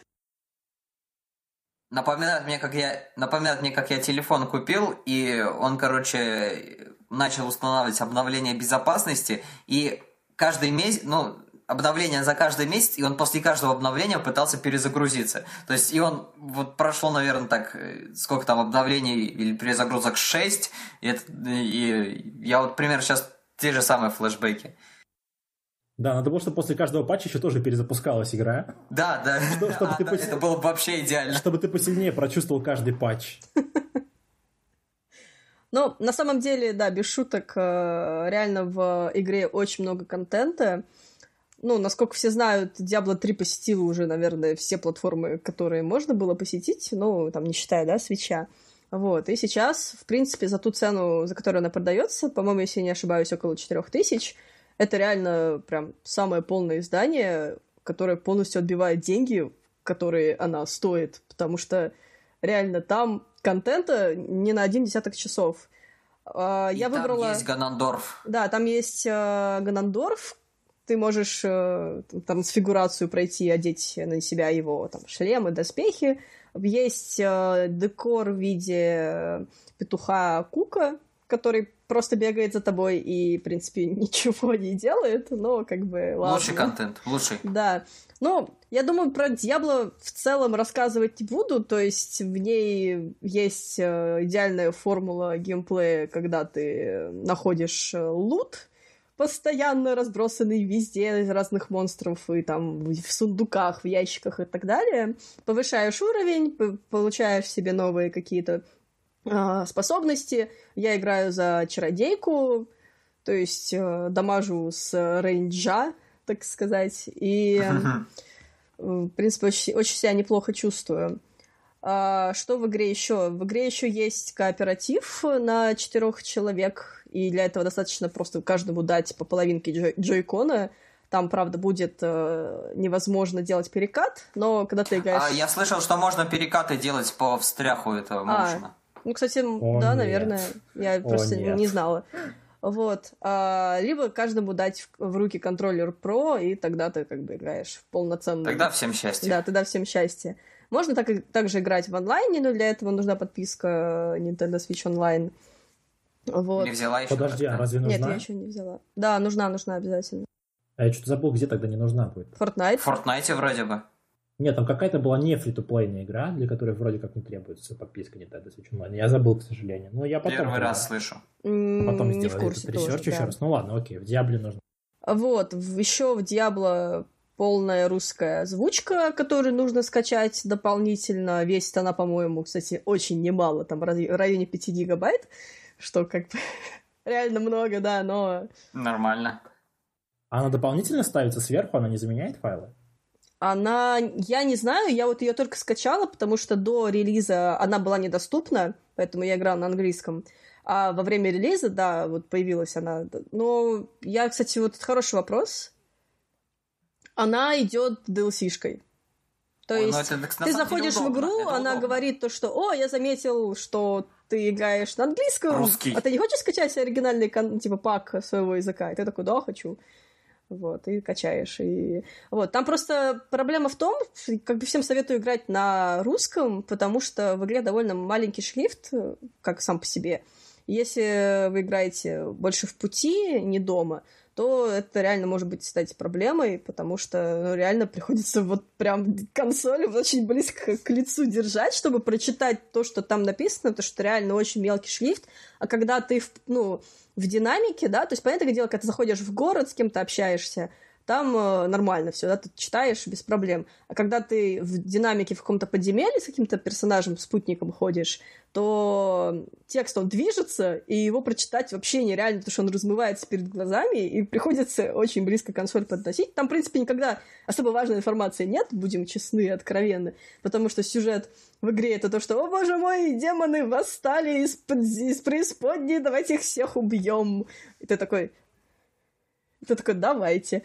Напоминает мне, как я, напоминает мне, как я телефон купил, и он, короче, начал устанавливать обновление безопасности, и каждый месяц, ну, обновление за каждый месяц, и он после каждого обновления пытался перезагрузиться. То есть, и он, вот прошло, наверное, так, э, сколько там обновлений или перезагрузок 6, и, это, и я вот, примерно, сейчас те же самые флешбеки. Да, надо было, чтобы после каждого патча еще тоже перезапускалась игра. Да, да. Что, чтобы а, ты да, пос... Это было бы вообще идеально. Чтобы ты посильнее прочувствовал каждый патч. Но на самом деле, да, без шуток, э, реально в игре очень много контента. Ну, насколько все знают, Diablo 3 посетила уже, наверное, все платформы, которые можно было посетить, ну, там, не считая, да, свеча. Вот, и сейчас, в принципе, за ту цену, за которую она продается, по-моему, если я не ошибаюсь, около 4000, тысяч, это реально прям самое полное издание, которое полностью отбивает деньги, которые она стоит, потому что реально там контента не на один десяток часов. А, И я там выбрала... есть Ганандорф. Да, там есть э, Ганандорф. Ты можешь э, там с фигурацию пройти, одеть на себя его там, шлемы, доспехи. Есть э, декор в виде петуха Кука, который просто бегает за тобой и, в принципе, ничего не делает, но как бы ладно. Лучший контент, лучший. Да. Ну, я думаю, про Диабло в целом рассказывать не буду, то есть в ней есть э, идеальная формула геймплея, когда ты находишь э, лут, постоянно разбросанный везде из разных монстров и там в сундуках, в ящиках и так далее. Повышаешь уровень, получаешь себе новые какие-то способности. Я играю за чародейку, то есть э, дамажу с рейнджа, так сказать, и, э, в принципе, очень, очень себя неплохо чувствую. А, что в игре еще? В игре еще есть кооператив на четырех человек, и для этого достаточно просто каждому дать по половинке джой- джойкона. Там, правда, будет э, невозможно делать перекат, но когда ты играешь... А, я слышал, что можно перекаты делать по встряху этого моушена. А, ну, кстати, О, да, нет. наверное. Я О, просто нет. не знала. Вот. А, либо каждому дать в, в руки контроллер Pro, и тогда ты как бы играешь в полноценный... Тогда всем счастье. Да, тогда всем счастье. Можно так, также играть в онлайне, но для этого нужна подписка Nintendo Switch Online. Вот. Не взяла еще? Подожди, а разве нужна? Нет, я еще не взяла. Да, нужна, нужна обязательно. А я что-то забыл, где тогда не нужна будет. Fortnite. В Fortnite вроде бы. Нет, там какая-то была не free-to-play ная игра, для которой вроде как не требуется подписка Nintendo Switch Online. Я забыл, к сожалению. Но я потом... Первый раз слышу. А потом не сделаю этот research еще раз. Ну ладно, окей, в Диабле нужно. Вот, еще в Диабло полная русская озвучка, которую нужно скачать дополнительно. Весит она, по-моему, кстати, очень немало, там в районе 5 гигабайт, что как бы реально много, да, но... Нормально. А она дополнительно ставится сверху, она не заменяет файлы? Она, я не знаю, я вот ее только скачала, потому что до релиза она была недоступна, поэтому я играла на английском. А во время релиза, да, вот появилась она. Но я, кстати, вот хороший вопрос. Она идет DLC-шкой. То Ой, ну есть это, ты заходишь в игру, она удобно. говорит то, что «О, я заметил, что ты играешь на английском, Русский. а ты не хочешь скачать оригинальный типа пак своего языка?» И ты такой «Да, хочу». Вот, и качаешь. И... Вот. Там просто проблема в том, как бы всем советую играть на русском, потому что в игре довольно маленький шрифт, как сам по себе. Если вы играете больше в пути, не дома, то это реально может быть стать проблемой, потому что ну, реально приходится вот прям консоль очень близко к лицу держать, чтобы прочитать то, что там написано, потому что реально очень мелкий шрифт, а когда ты, ну, в динамике, да, то есть, понятное дело, когда ты заходишь в город, с кем-то общаешься, там э, нормально все, да, ты читаешь без проблем. А когда ты в динамике в каком-то подземелье с каким-то персонажем, спутником ходишь, то текст, он движется, и его прочитать вообще нереально, потому что он размывается перед глазами, и приходится очень близко консоль подносить. Там, в принципе, никогда особо важной информации нет, будем честны и откровенны, потому что сюжет в игре это то, что «О, боже мой, демоны восстали из, из преисподней, давайте их всех убьем!» И ты такой ты такой, давайте.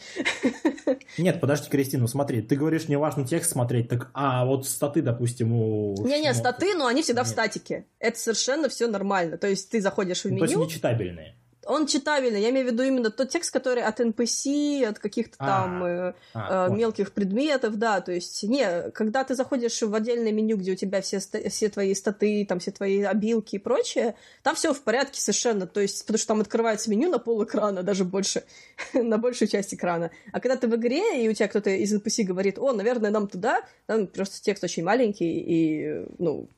Нет, подожди, Кристина, смотри, ты говоришь, не важно текст смотреть, так, а вот статы, допустим, у... Не-не, статы, но они всегда Нет. в статике. Это совершенно все нормально. То есть ты заходишь в меню... Ну, то есть нечитабельные он читабельный. Я имею в виду именно тот текст, который от NPC, от каких-то а, там э, а, э, мелких предметов, да. То есть, не, когда ты заходишь в отдельное меню, где у тебя все, все твои статы, там все твои обилки и прочее, там все в порядке совершенно. То есть, потому что там открывается меню на пол экрана, даже больше, на большую часть экрана. А когда ты в игре, и у тебя кто-то из NPC говорит, о, наверное, нам туда, там просто текст очень маленький, и, ну,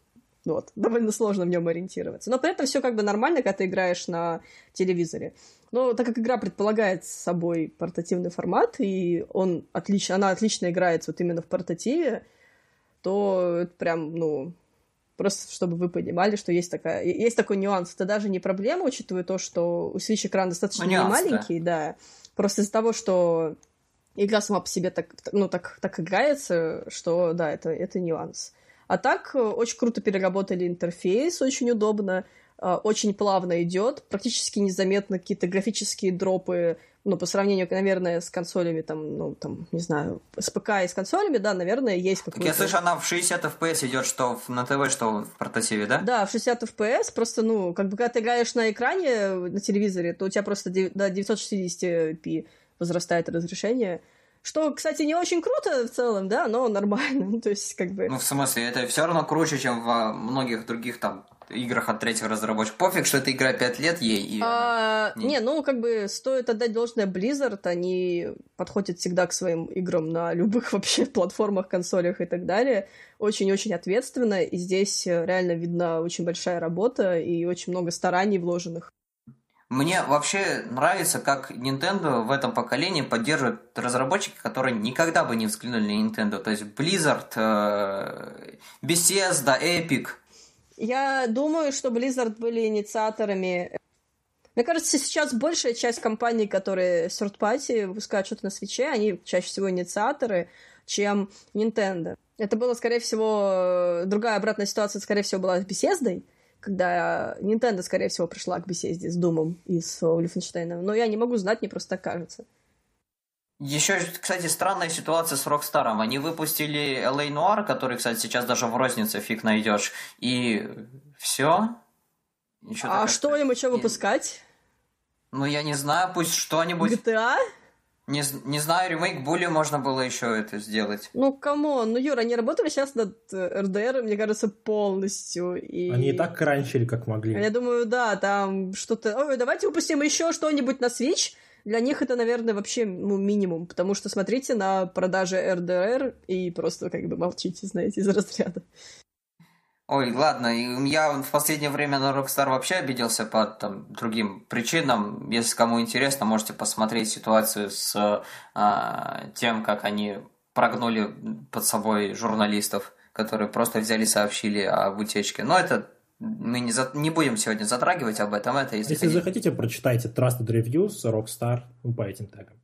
вот, довольно сложно в нем ориентироваться. Но при этом все как бы нормально, когда ты играешь на телевизоре. Но так как игра предполагает собой портативный формат, и он отлично, она отлично играется вот именно в портативе, то это прям, ну, просто чтобы вы понимали, что есть, такая, есть такой нюанс. Это даже не проблема, учитывая то, что у Switch экран достаточно нюанс, маленький, да. да. Просто из-за того, что игра сама по себе так, ну, так, так играется, что, да, это, это нюанс. А так, э, очень круто переработали интерфейс, очень удобно, э, очень плавно идет, практически незаметно какие-то графические дропы, ну, по сравнению, наверное, с консолями, там, ну, там, не знаю, с ПК и с консолями, да, наверное, есть какой-то... Я слышу, она в 60 FPS идет, что на ТВ, что в портативе, да? Да, в 60 FPS, просто, ну, как бы, когда ты играешь на экране, на телевизоре, то у тебя просто до 960p возрастает разрешение, что, кстати, не очень круто в целом, да, но нормально. Ну, то есть, как бы... Ну, в смысле, это все равно круче, чем в многих других там играх от третьих разработчиков. Пофиг, что эта игра 5 лет ей. И а, не... не, ну, как бы стоит отдать должное Blizzard, они подходят всегда к своим играм на любых вообще платформах, консолях и так далее. Очень-очень ответственно, и здесь реально видна очень большая работа и очень много стараний вложенных. Мне вообще нравится, как Nintendo в этом поколении поддерживает разработчики, которые никогда бы не взглянули на Nintendo. То есть Blizzard, э, Bethesda, Epic. Я думаю, что Blizzard были инициаторами. Мне кажется, сейчас большая часть компаний, которые third party выпускают что-то на свече, они чаще всего инициаторы, чем Nintendo. Это было, скорее всего, другая обратная ситуация, скорее всего, была с Bethesda, когда Nintendo, скорее всего, пришла к беседе с Думом из Wolfenstein. Но я не могу знать, мне просто так кажется. Еще, кстати, странная ситуация с Rockstar. Они выпустили LA Noir, который, кстати, сейчас даже в рознице фиг найдешь. И все. а что им еще выпускать? Ну, я не знаю, пусть что-нибудь... GTA? Не, не знаю, ремейк более можно было еще это сделать. Ну, come on, ну, Юра, они работали сейчас над RDR, э, мне кажется, полностью. И... Они и так кранчили, как могли. Я думаю, да, там что-то... Ой, давайте выпустим еще что-нибудь на Switch. Для них это, наверное, вообще ну, минимум, потому что смотрите на продажи RDR и просто как бы молчите, знаете, из разряда. Ой, ладно, я в последнее время на Rockstar вообще обиделся по там, другим причинам. Если кому интересно, можете посмотреть ситуацию с а, тем, как они прогнули под собой журналистов, которые просто взяли и сообщили об утечке. Но это мы не, за... не будем сегодня затрагивать об этом. Это, если если захотите, прочитайте Trusted Reviews Rockstar по этим тегам.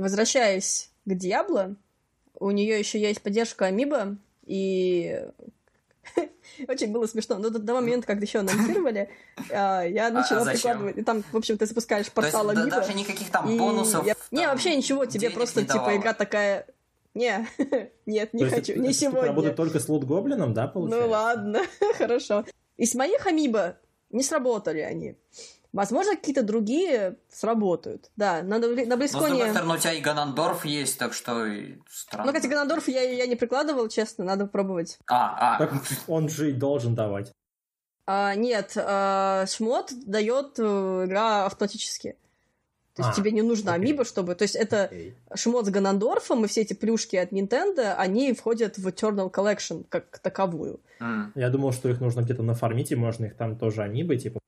Возвращаясь к Диабло, у нее еще есть поддержка Амиба, и очень было смешно. Но до того момента, когда еще анонсировали, а, я А- начала а прикладывать. И там, в общем, ты запускаешь То есть портал да- Амиба. даже никаких там и бонусов. я- Не, вообще ничего, тебе просто, типа, давало. игра такая... Не, нет, не То хочу, это- не штука сегодня. работает только с лут-гоблином, да, получается? Ну ладно, хорошо. Из моих амибо не сработали они. Возможно, какие-то другие сработают. Да, на, на Но, с другой Близконе... стороны, у тебя и Ганандорф есть, так что и странно. Ну, кстати, Ганадорф я, я не прикладывал, честно, надо пробовать. А, а. Так он же и должен давать. А, нет, а, шмот дает э, игра автоматически. То есть А, тебе не нужно окей. амибо, чтобы... То есть это Окей. шмот с Ганандорфом и все эти плюшки от Nintendo, они входят в Eternal Collection как таковую. М. Я думал, что их нужно где-то нафармить, и можно их там тоже амибы, типа.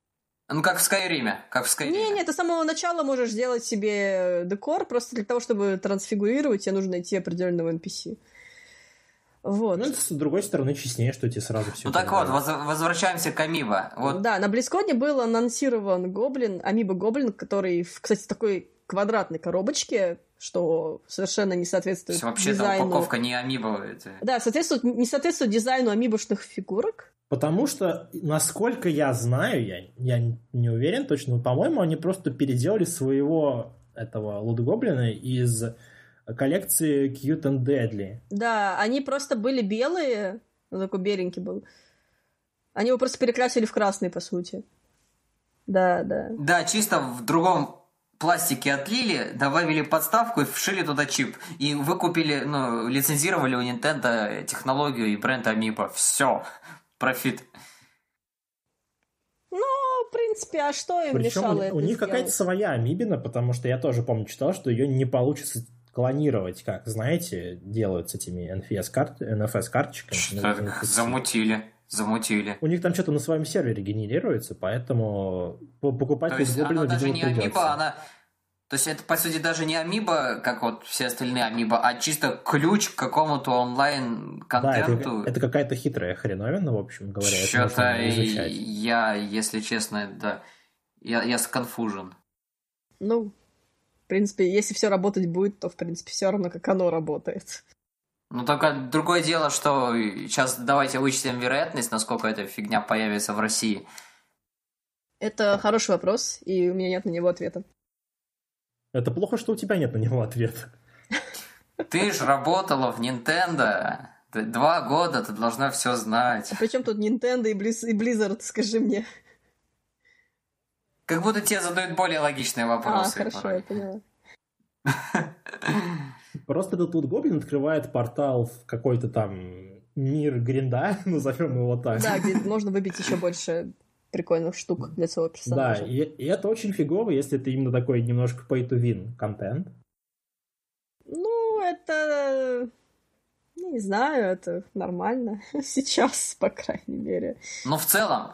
Ну, как в Скайриме, как в Скайриме. Не-не, ты с самого начала можешь сделать себе декор, просто для того, чтобы трансфигурировать, тебе нужно найти определенного NPC. Вот. Ну, это, с другой стороны, честнее, что тебе сразу все. Ну так вот, воз- возвращаемся к Амибо. Вот Да, на Близконе был анонсирован гоблин, Амибо Гоблин, который в, кстати, такой квадратной коробочке, что совершенно не соответствует вообще дизайну. упаковка не Амибо. Это... Да, соответствует, не соответствует дизайну амибошных фигурок. Потому что, насколько я знаю, я, я не уверен точно, но, по-моему, они просто переделали своего этого лут-гоблина из коллекции Cute and Deadly. Да, они просто были белые, он такой беленький был. Они его просто перекрасили в красный, по сути. Да, да. Да, чисто в другом пластике отлили, добавили подставку и вшили туда чип. И выкупили, ну, лицензировали у Nintendo технологию и бренд Амибо. Все. Профит. Ну, в принципе, а что им Причем мешало у, это у них сделать? какая-то своя амибина, потому что я тоже, помню, читал, что ее не получится клонировать, как, знаете, делают с этими NFS-карт, NFS-карточками. Что замутили. Замутили. У них там что-то на своем сервере генерируется, поэтому по- покупать То есть она даже не. Амибо, она... То есть это, по сути, даже не Амибо, как вот все остальные Амибо, а чисто ключ к какому-то Да, это, онлайн-контенту. это какая-то хитрая хреновина, в общем говоря. Что-то я, если честно, да, я, я сконфужен. Ну, в принципе, если все работать будет, то, в принципе, все равно, как оно работает. Ну, только другое дело, что сейчас давайте вычтем вероятность, насколько эта фигня появится в России. Это хороший вопрос, и у меня нет на него ответа. Это плохо, что у тебя нет на него ответа. Ты ж работала в Nintendo. Два года, ты должна все знать. А при чем тут Nintendo и, Blizzard, скажи мне? Как будто тебе задают более логичные А, вопросы. хорошо, порой. я поняла. Просто этот тут гоблин открывает портал в какой-то там мир гринда, назовем его так. Да, где можно выбить еще больше прикольных штук для своего Да, персонажа. и, и это очень фигово, если это именно такой немножко pay-to-win контент. Ну, это... ну, Не знаю, это нормально. Сейчас, по крайней мере. Ну, в целом,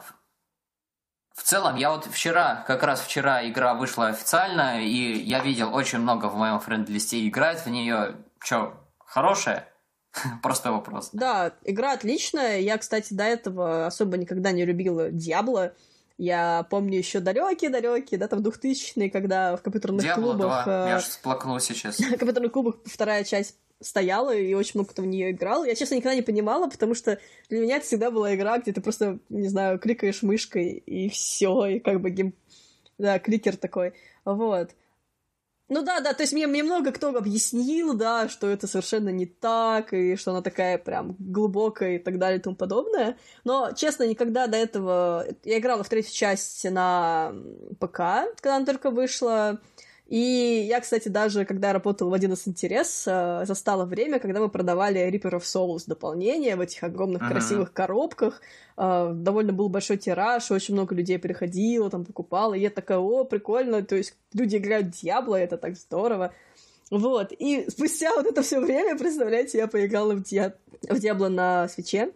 в целом, я вот вчера, как раз вчера игра вышла официально, и я видел очень много в моем френд-листе играть в нее. Че, хорошая? Простой вопрос. Да, игра отличная. Я, кстати, до этого особо никогда не любила Диабло. Я помню еще далекие-далекие, да, там 2000-е, когда в компьютерных Диабло клубах... 2, э, я аж всплакнул сейчас. в компьютерных клубах вторая часть стояла, и очень много кто в нее играл. Я, честно, никогда не понимала, потому что для меня это всегда была игра, где ты просто, не знаю, кликаешь мышкой, и все, и как бы гейм... Да, кликер такой. Вот. Ну да, да, то есть мне, мне много кто объяснил, да, что это совершенно не так, и что она такая прям глубокая и так далее и тому подобное. Но, честно, никогда до этого... Я играла в третью часть на ПК, когда она только вышла. И я, кстати, даже когда работала в 11 интерес, застала время, когда мы продавали Reaper of Souls дополнение в этих огромных Мгм. красивых коробках. Э, Довольно был большой тираж, очень много людей приходило, там покупало. И я такая, о, прикольно, то есть люди играют в Диабло, это так здорово. Вот, и спустя вот это все время, представляете, я поиграла в, Диа... в Диабло на свече,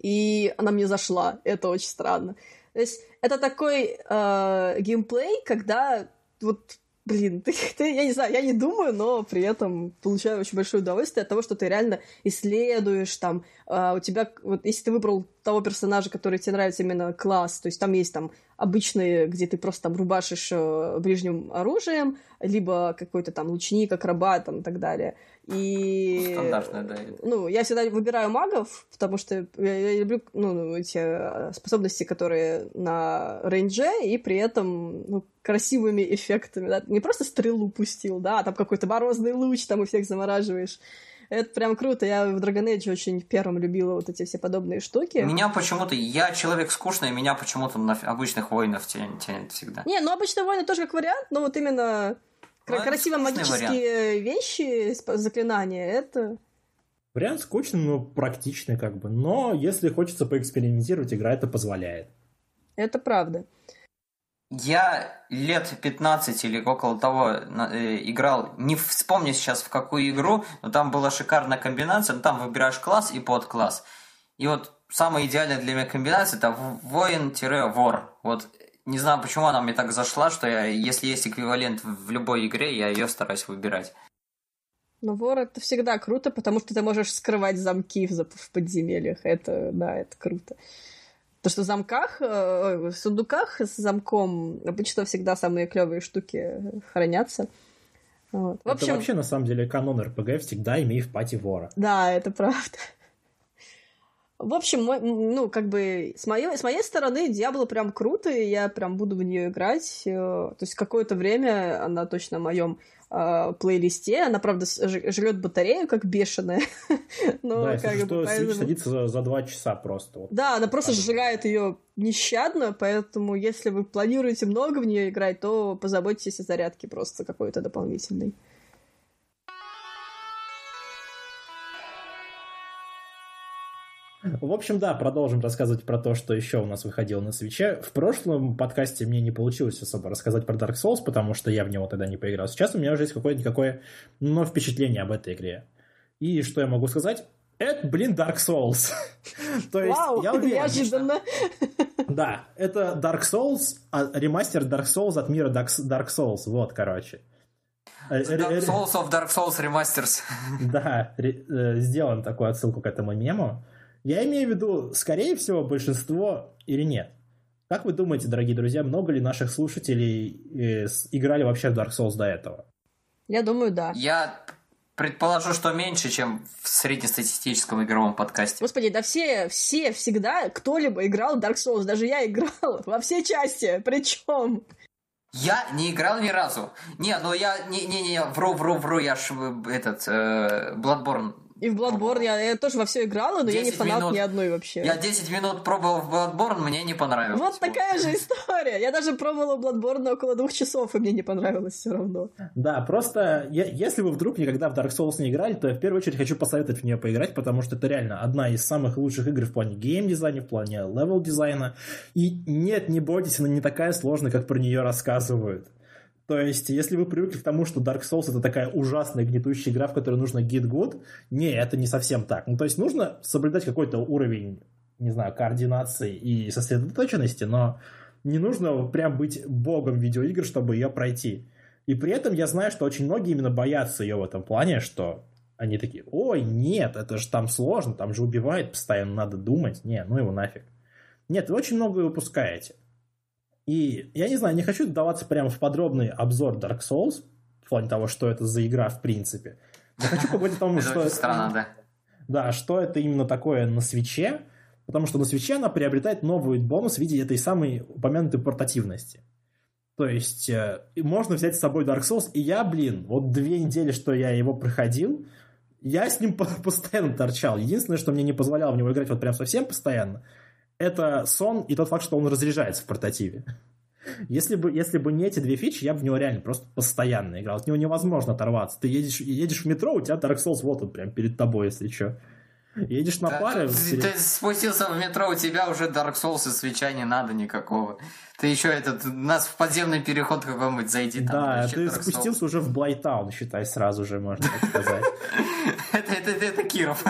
и она мне зашла. Это очень странно. То есть это такой э, геймплей, когда вот Блин, ты, ты, я не знаю, я не думаю, но при этом получаю очень большое удовольствие от того, что ты реально исследуешь там, а, у тебя, вот если ты выбрал того персонажа, который тебе нравится именно класс. То есть там есть там обычные, где ты просто там рубашишь э, ближним оружием, либо какой-то там лучник, акробат там, и так далее. И... Стандартная, да. Ну, я всегда выбираю магов, потому что я, я люблю ну, эти э, способности, которые на рейнже, и при этом ну, красивыми эффектами. Да? Не просто стрелу пустил, да, а там какой-то морозный луч, там и всех замораживаешь. Это прям круто. Я в Dragon Age очень первым любила вот эти все подобные штуки. Меня почему-то... Я человек скучный, меня почему-то на обычных воинов тянет, тянет всегда. Не, ну обычные воины тоже как вариант, но вот именно Ну, красиво магические вещи, заклинания, это... Вариант скучный, но практичный как бы. Но если хочется поэкспериментировать, игра это позволяет. Это правда. Я лет 15 или около того э, играл, не вспомню сейчас в какую игру, но там была шикарная комбинация, ну, там выбираешь класс и подкласс. И вот самая идеальная для меня комбинация это воин-вор. Вот не знаю, почему она мне так зашла, что я, если есть эквивалент в любой игре, я ее стараюсь выбирать. Но вор это всегда круто, потому что ты можешь скрывать замки в, в подземельях. Это, да, это круто. То, что в замках, э, в сундуках с замком обычно всегда самые клевые штуки хранятся. Вот. В Это общем, вообще на самом деле канон РПГ всегда имей в пати вора. Да, это правда. В общем, мой- ну, как бы, с моей, с моей стороны, Диабло прям круто, и я прям буду в нее играть. Э, То есть какое-то время она точно в моем э, плейлисте. Она, правда, жрет батарею, как бешеная. Но, да, если как бы, что, поэтому- садится за, за два часа просто. Вот. Да, она просто сжигает ее нещадно, поэтому если вы планируете много в нее играть, то позаботьтесь о зарядке просто какой-то дополнительной. В общем, да, продолжим рассказывать про то, что еще у нас выходило на свече. В прошлом подкасте мне не получилось особо рассказать про Dark Souls, потому что я в него тогда не поиграл. Сейчас у меня уже есть какое-никакое, но впечатление об этой игре. И что я могу сказать? Это, блин, Dark Souls. То есть, Вау, я уверен, неожиданно. Да, это Dark Souls, а, ремастер Dark Souls от мира Dark Dark Souls. Вот, короче. Э, э, Dark э, Souls of Dark Souls Remasters. Да, сделан такую отсылку к этому мему. Я имею в виду, скорее всего, большинство или нет. Как вы думаете, дорогие друзья, много ли наших слушателей э, с- играли вообще в Dark Souls до этого? Я думаю, да. Я предположу, что меньше, чем в среднестатистическом игровом подкасте. Господи, да все, все всегда кто-либо играл в Dark Souls. Даже я играл во все части. Причем Я не играл ни разу. Не, ну я не, не, не, вру, вру, вру, я ж э, этот э, Bloodborne. И в Bloodborne я, я тоже во все играла, но я не 10 фанат минут. ни одной вообще. Я 10 минут пробовал в Bloodborne, мне не понравилось. Вот такая же история. Я даже пробовала Bloodborne около двух часов, и мне не понравилось все равно. Да, просто е- если вы вдруг никогда в Dark Souls не играли, то я в первую очередь хочу посоветовать в нее поиграть, потому что это реально одна из самых лучших игр в плане гейм-дизайна, в плане левел-дизайна. И нет, не бойтесь, она не такая сложная, как про нее рассказывают. То есть, если вы привыкли к тому, что Dark Souls это такая ужасная гнетущая игра, в которой нужно get good, не, это не совсем так. Ну, то есть, нужно соблюдать какой-то уровень, не знаю, координации и сосредоточенности, но не нужно прям быть богом видеоигр, чтобы ее пройти. И при этом я знаю, что очень многие именно боятся ее в этом плане, что они такие, ой, нет, это же там сложно, там же убивает постоянно, надо думать. Не, ну его нафиг. Нет, вы очень многое выпускаете. И я не знаю, не хочу вдаваться прямо в подробный обзор Dark Souls, в плане того, что это за игра в принципе. Я хочу поговорить о том, что... странно, да. Да, что это именно такое на свече, потому что на свече она приобретает новый бонус в виде этой самой упомянутой портативности. То есть э, можно взять с собой Dark Souls, и я, блин, вот две недели, что я его проходил, я с ним по- постоянно торчал. Единственное, что мне не позволяло в него играть вот прям совсем постоянно, это сон и тот факт, что он разряжается в портативе. Если бы, если бы не эти две фичи, я бы в него реально просто постоянно играл. От него невозможно оторваться. Ты едешь, едешь в метро, у тебя Dark Souls вот он прям перед тобой, если что. Едешь на Да, паре... ты, ты спустился в метро, у тебя уже Dark Souls и свеча не надо никакого. Ты еще этот, нас в подземный переход какой-нибудь зайди там. Да, ты Dark Souls. спустился уже в Блайтаун, считай, сразу же, можно так сказать. это, Киров.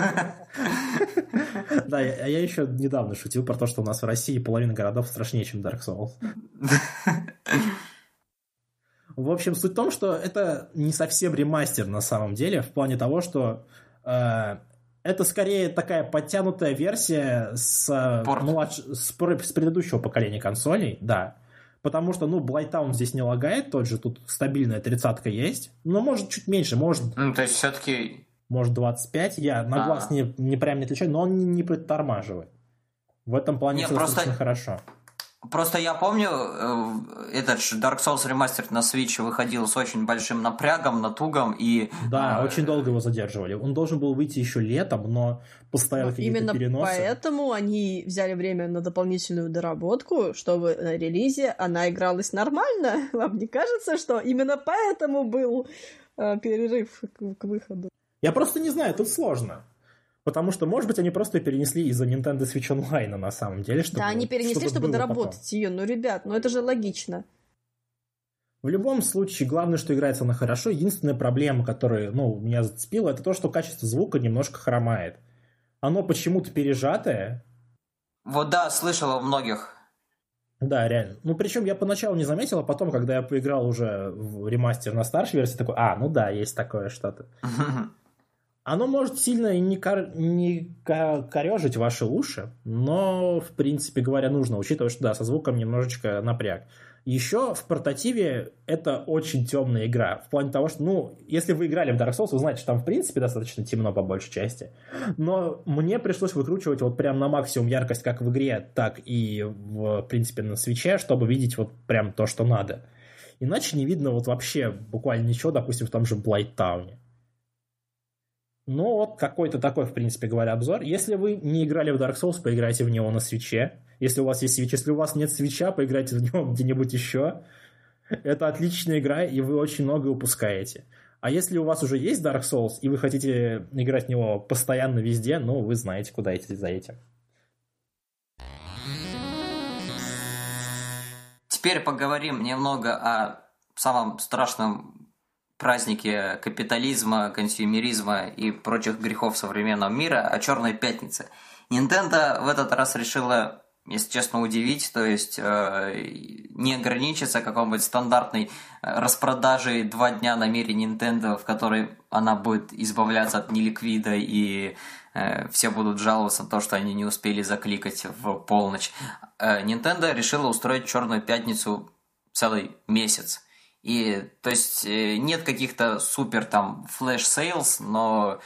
Да, я еще недавно шутил про то, что у нас в России половина городов страшнее, чем Dark Souls. В общем, суть в том, что это не совсем ремастер на самом деле, в плане того, что э, это скорее такая подтянутая версия с, младш... с, с предыдущего поколения консолей, да. Потому что, ну, Блайтаун здесь не лагает тот же, тут стабильная тридцатка есть. Но может чуть меньше, может... Ну, то есть все-таки... Может 25, я на глаз не, не прям не отличаю, но он не, не притормаживает. В этом плане не, все просто... достаточно хорошо. Просто я помню, э, этот Dark Souls Remastered на Switch выходил с очень большим напрягом, натугом и... Да, э... очень долго его задерживали. Он должен был выйти еще летом, но постоянно но какие-то именно переносы. поэтому они взяли время на дополнительную доработку, чтобы на релизе она игралась нормально. Вам не кажется, что именно поэтому был э, перерыв к, к выходу? Я просто не знаю, тут сложно. Потому что, может быть, они просто перенесли из-за Nintendo Switch Online на самом деле. Чтобы, да, они перенесли, чтобы, чтобы доработать потом. ее. Ну, ребят, ну это же логично. В любом случае, главное, что играется она хорошо. Единственная проблема, которая ну, меня зацепила, это то, что качество звука немножко хромает. Оно почему-то пережатое. Вот да, слышал у многих. Да, реально. Ну, причем я поначалу не заметил, а потом, когда я поиграл уже в ремастер на старшей версии, такой, а, ну да, есть такое что-то. Оно может сильно не, кор... не корежить ваши уши, но, в принципе говоря, нужно, учитывая, что да, со звуком немножечко напряг. Еще в портативе это очень темная игра. В плане того, что, ну, если вы играли в Dark Souls, вы знаете, что там, в принципе, достаточно темно по большей части. Но мне пришлось выкручивать вот прям на максимум яркость как в игре, так и, в принципе, на свече, чтобы видеть вот прям то, что надо. Иначе не видно вот вообще буквально ничего, допустим, в том же Блайттауне. Ну, вот какой-то такой, в принципе говоря, обзор. Если вы не играли в Dark Souls, поиграйте в него на свече. Если у вас есть свеч, если у вас нет свеча, поиграйте в него где-нибудь еще. Это отличная игра, и вы очень много упускаете. А если у вас уже есть Dark Souls, и вы хотите играть в него постоянно везде, ну, вы знаете, куда идти за этим. Теперь поговорим немного о самом страшном праздники капитализма, консюмеризма и прочих грехов современного мира, о Черной Пятнице. Nintendo в этот раз решила, если честно, удивить, то есть э, не ограничиться какой-нибудь стандартной э, распродажей два дня на мире Nintendo, в которой она будет избавляться от неликвида и э, все будут жаловаться на то, что они не успели закликать в полночь. Э, Nintendo решила устроить Черную Пятницу целый месяц. И, то есть, э, нет каких-то супер там flash sales, но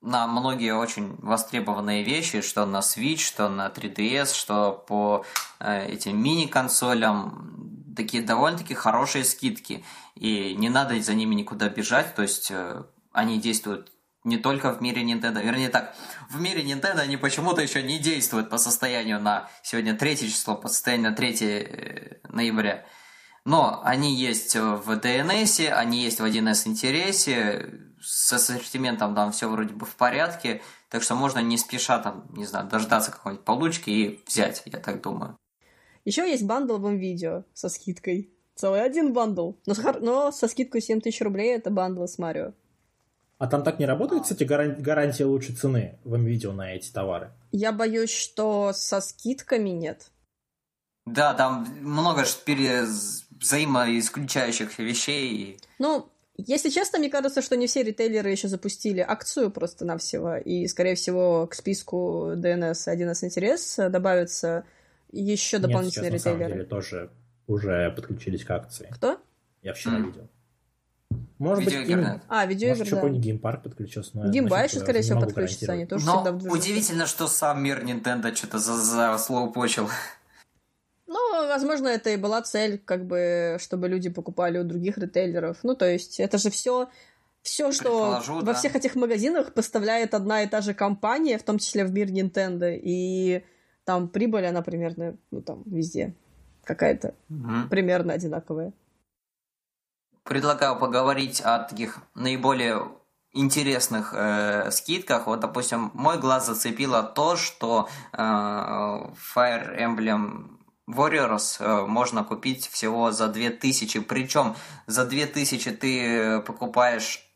на многие очень востребованные вещи, что на Switch, что на 3DS, что по э, этим мини-консолям, такие довольно-таки хорошие скидки. И не надо за ними никуда бежать, то есть э, они действуют не только в мире Nintendo. Вернее так, в мире Nintendo они почему-то еще не действуют по состоянию на сегодня 3 число, по состоянию на 3 э, ноября. Но они есть в DNS, они есть в 1С интересе, с ассортиментом там все вроде бы в порядке, так что можно не спеша там, не знаю, дождаться какой-нибудь получки и взять, я так думаю. Еще есть бандл в М.Видео со скидкой. Целый один бандл. Но, но со скидкой 7 тысяч рублей это бандл с Марио. А там так не работает, кстати, гарантия лучшей цены в видео на эти товары? Я боюсь, что со скидками нет. Да, там много пере взаимоисключающих вещей. Ну, если честно, мне кажется, что не все ритейлеры еще запустили акцию просто-навсего, и, скорее всего, к списку DNS 1С интерес добавятся еще дополнительные Нет, сейчас, ритейлеры. На самом деле, тоже уже подключились к акции. Кто? Я вчера мм. видел. Может быть, гейм... А, видеоигры, Может, да. какой-нибудь GamePark подключился. Но GameBuy еще, скорее всего, подключится. Они тоже но удивительно, что сам мир Nintendo что-то за, за слово почил. Ну, возможно, это и была цель, как бы, чтобы люди покупали у других ритейлеров. Ну, то есть, это же все все, что во да. всех этих магазинах поставляет одна и та же компания, в том числе в мир Nintendo, и там прибыль, она примерно, ну, там, везде какая-то угу. примерно одинаковая. Предлагаю поговорить о таких наиболее интересных э, скидках. Вот, допустим, мой глаз зацепило то, что э, Fire Emblem Warriors э, можно купить всего за 2000. Причем за 2000 ты э, покупаешь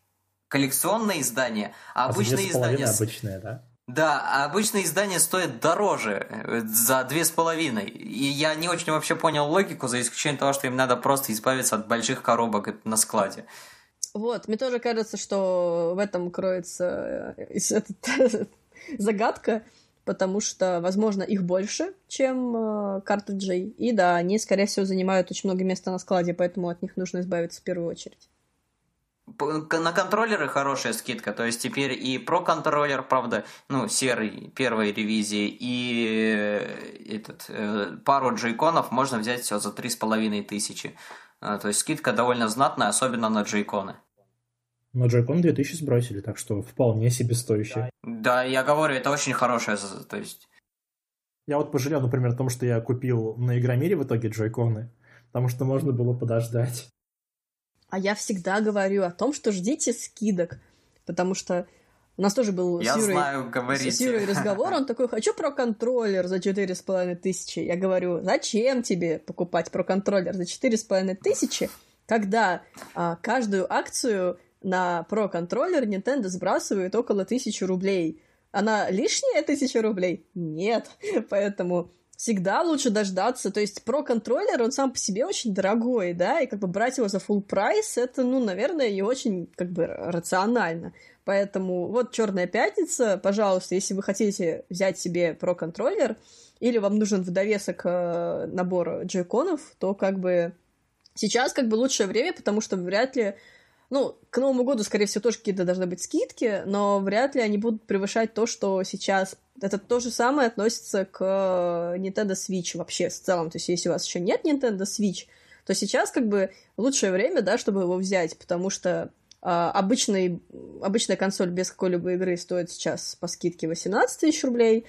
коллекционные издания, а, а обычные издания... обычные, да? Да, а обычные издания стоят дороже, э, за две с половиной. И я не очень вообще понял логику, за исключением того, что им надо просто избавиться от больших коробок на складе. Вот, мне тоже кажется, что в этом кроется этот, загадка, потому что, возможно, их больше, чем э, картриджей. И да, они, скорее всего, занимают очень много места на складе, поэтому от них нужно избавиться в первую очередь. На контроллеры хорошая скидка, то есть теперь и про контроллер, правда, ну, серый первой ревизии, и э, этот, э, пару джейконов можно взять все за три с половиной тысячи. А, то есть скидка довольно знатная, особенно на джейконы. Но джойкон 2000 сбросили, так что вполне себе стоящий. Да, я говорю, это очень хорошая, то есть... Я вот пожалел, например, о том, что я купил на Игромире в итоге джойконы, потому что можно было подождать. А я всегда говорю о том, что ждите скидок, потому что у нас тоже был я с, Юрой, знаю, с Юрой разговор, он такой, хочу про контроллер за четыре с половиной тысячи. Я говорю, зачем тебе покупать про контроллер за четыре с половиной тысячи, когда а, каждую акцию на Pro контроллер Nintendo сбрасывает около тысячи рублей. Она лишняя тысяча рублей? Нет. Поэтому всегда лучше дождаться. То есть Pro контроллер, он сам по себе очень дорогой, да, и как бы брать его за full прайс, это, ну, наверное, не очень как бы рационально. Поэтому вот Черная пятница, пожалуйста, если вы хотите взять себе Pro контроллер, или вам нужен в довесок э, набор джойконов, то как бы сейчас как бы лучшее время, потому что вряд ли ну, к Новому году, скорее всего, тоже какие-то должны быть скидки, но вряд ли они будут превышать то, что сейчас. Это то же самое относится к Nintendo Switch вообще в целом. То есть, если у вас еще нет Nintendo Switch, то сейчас как бы лучшее время, да, чтобы его взять, потому что а, обычный, обычная консоль без какой-либо игры стоит сейчас по скидке 18 тысяч рублей,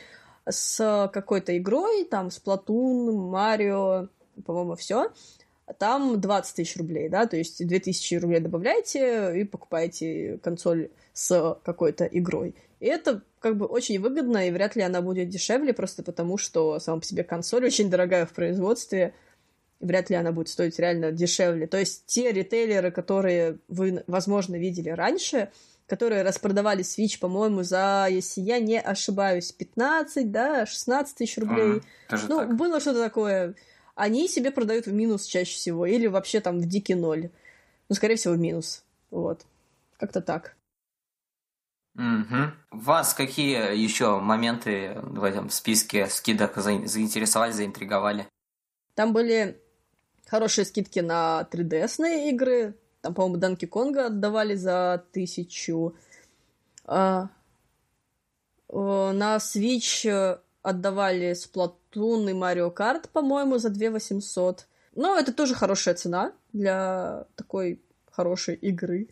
с какой-то игрой, там, с Platoon, Марио, по-моему, все, там 20 тысяч рублей, да, то есть 2000 рублей добавляете и покупаете консоль с какой-то игрой. И это как бы очень выгодно, и вряд ли она будет дешевле, просто потому что сама по себе консоль очень дорогая в производстве, вряд ли она будет стоить реально дешевле. То есть те ритейлеры, которые вы, возможно, видели раньше, которые распродавали Switch, по-моему, за, если я не ошибаюсь, 15, да, 16 тысяч рублей. А, ну, так. было что-то такое они себе продают в минус чаще всего, или вообще там в дикий ноль. Ну, скорее всего, в минус. Вот. Как-то так. Угу. Вас какие еще моменты в этом списке скидок заинтересовали, заинтриговали? Там были хорошие скидки на 3DS-ные игры. Там, по-моему, Данки Конга отдавали за тысячу. А, на Switch отдавали Splatoon и Mario Kart, по-моему, за 2 800. Но это тоже хорошая цена для такой хорошей игры.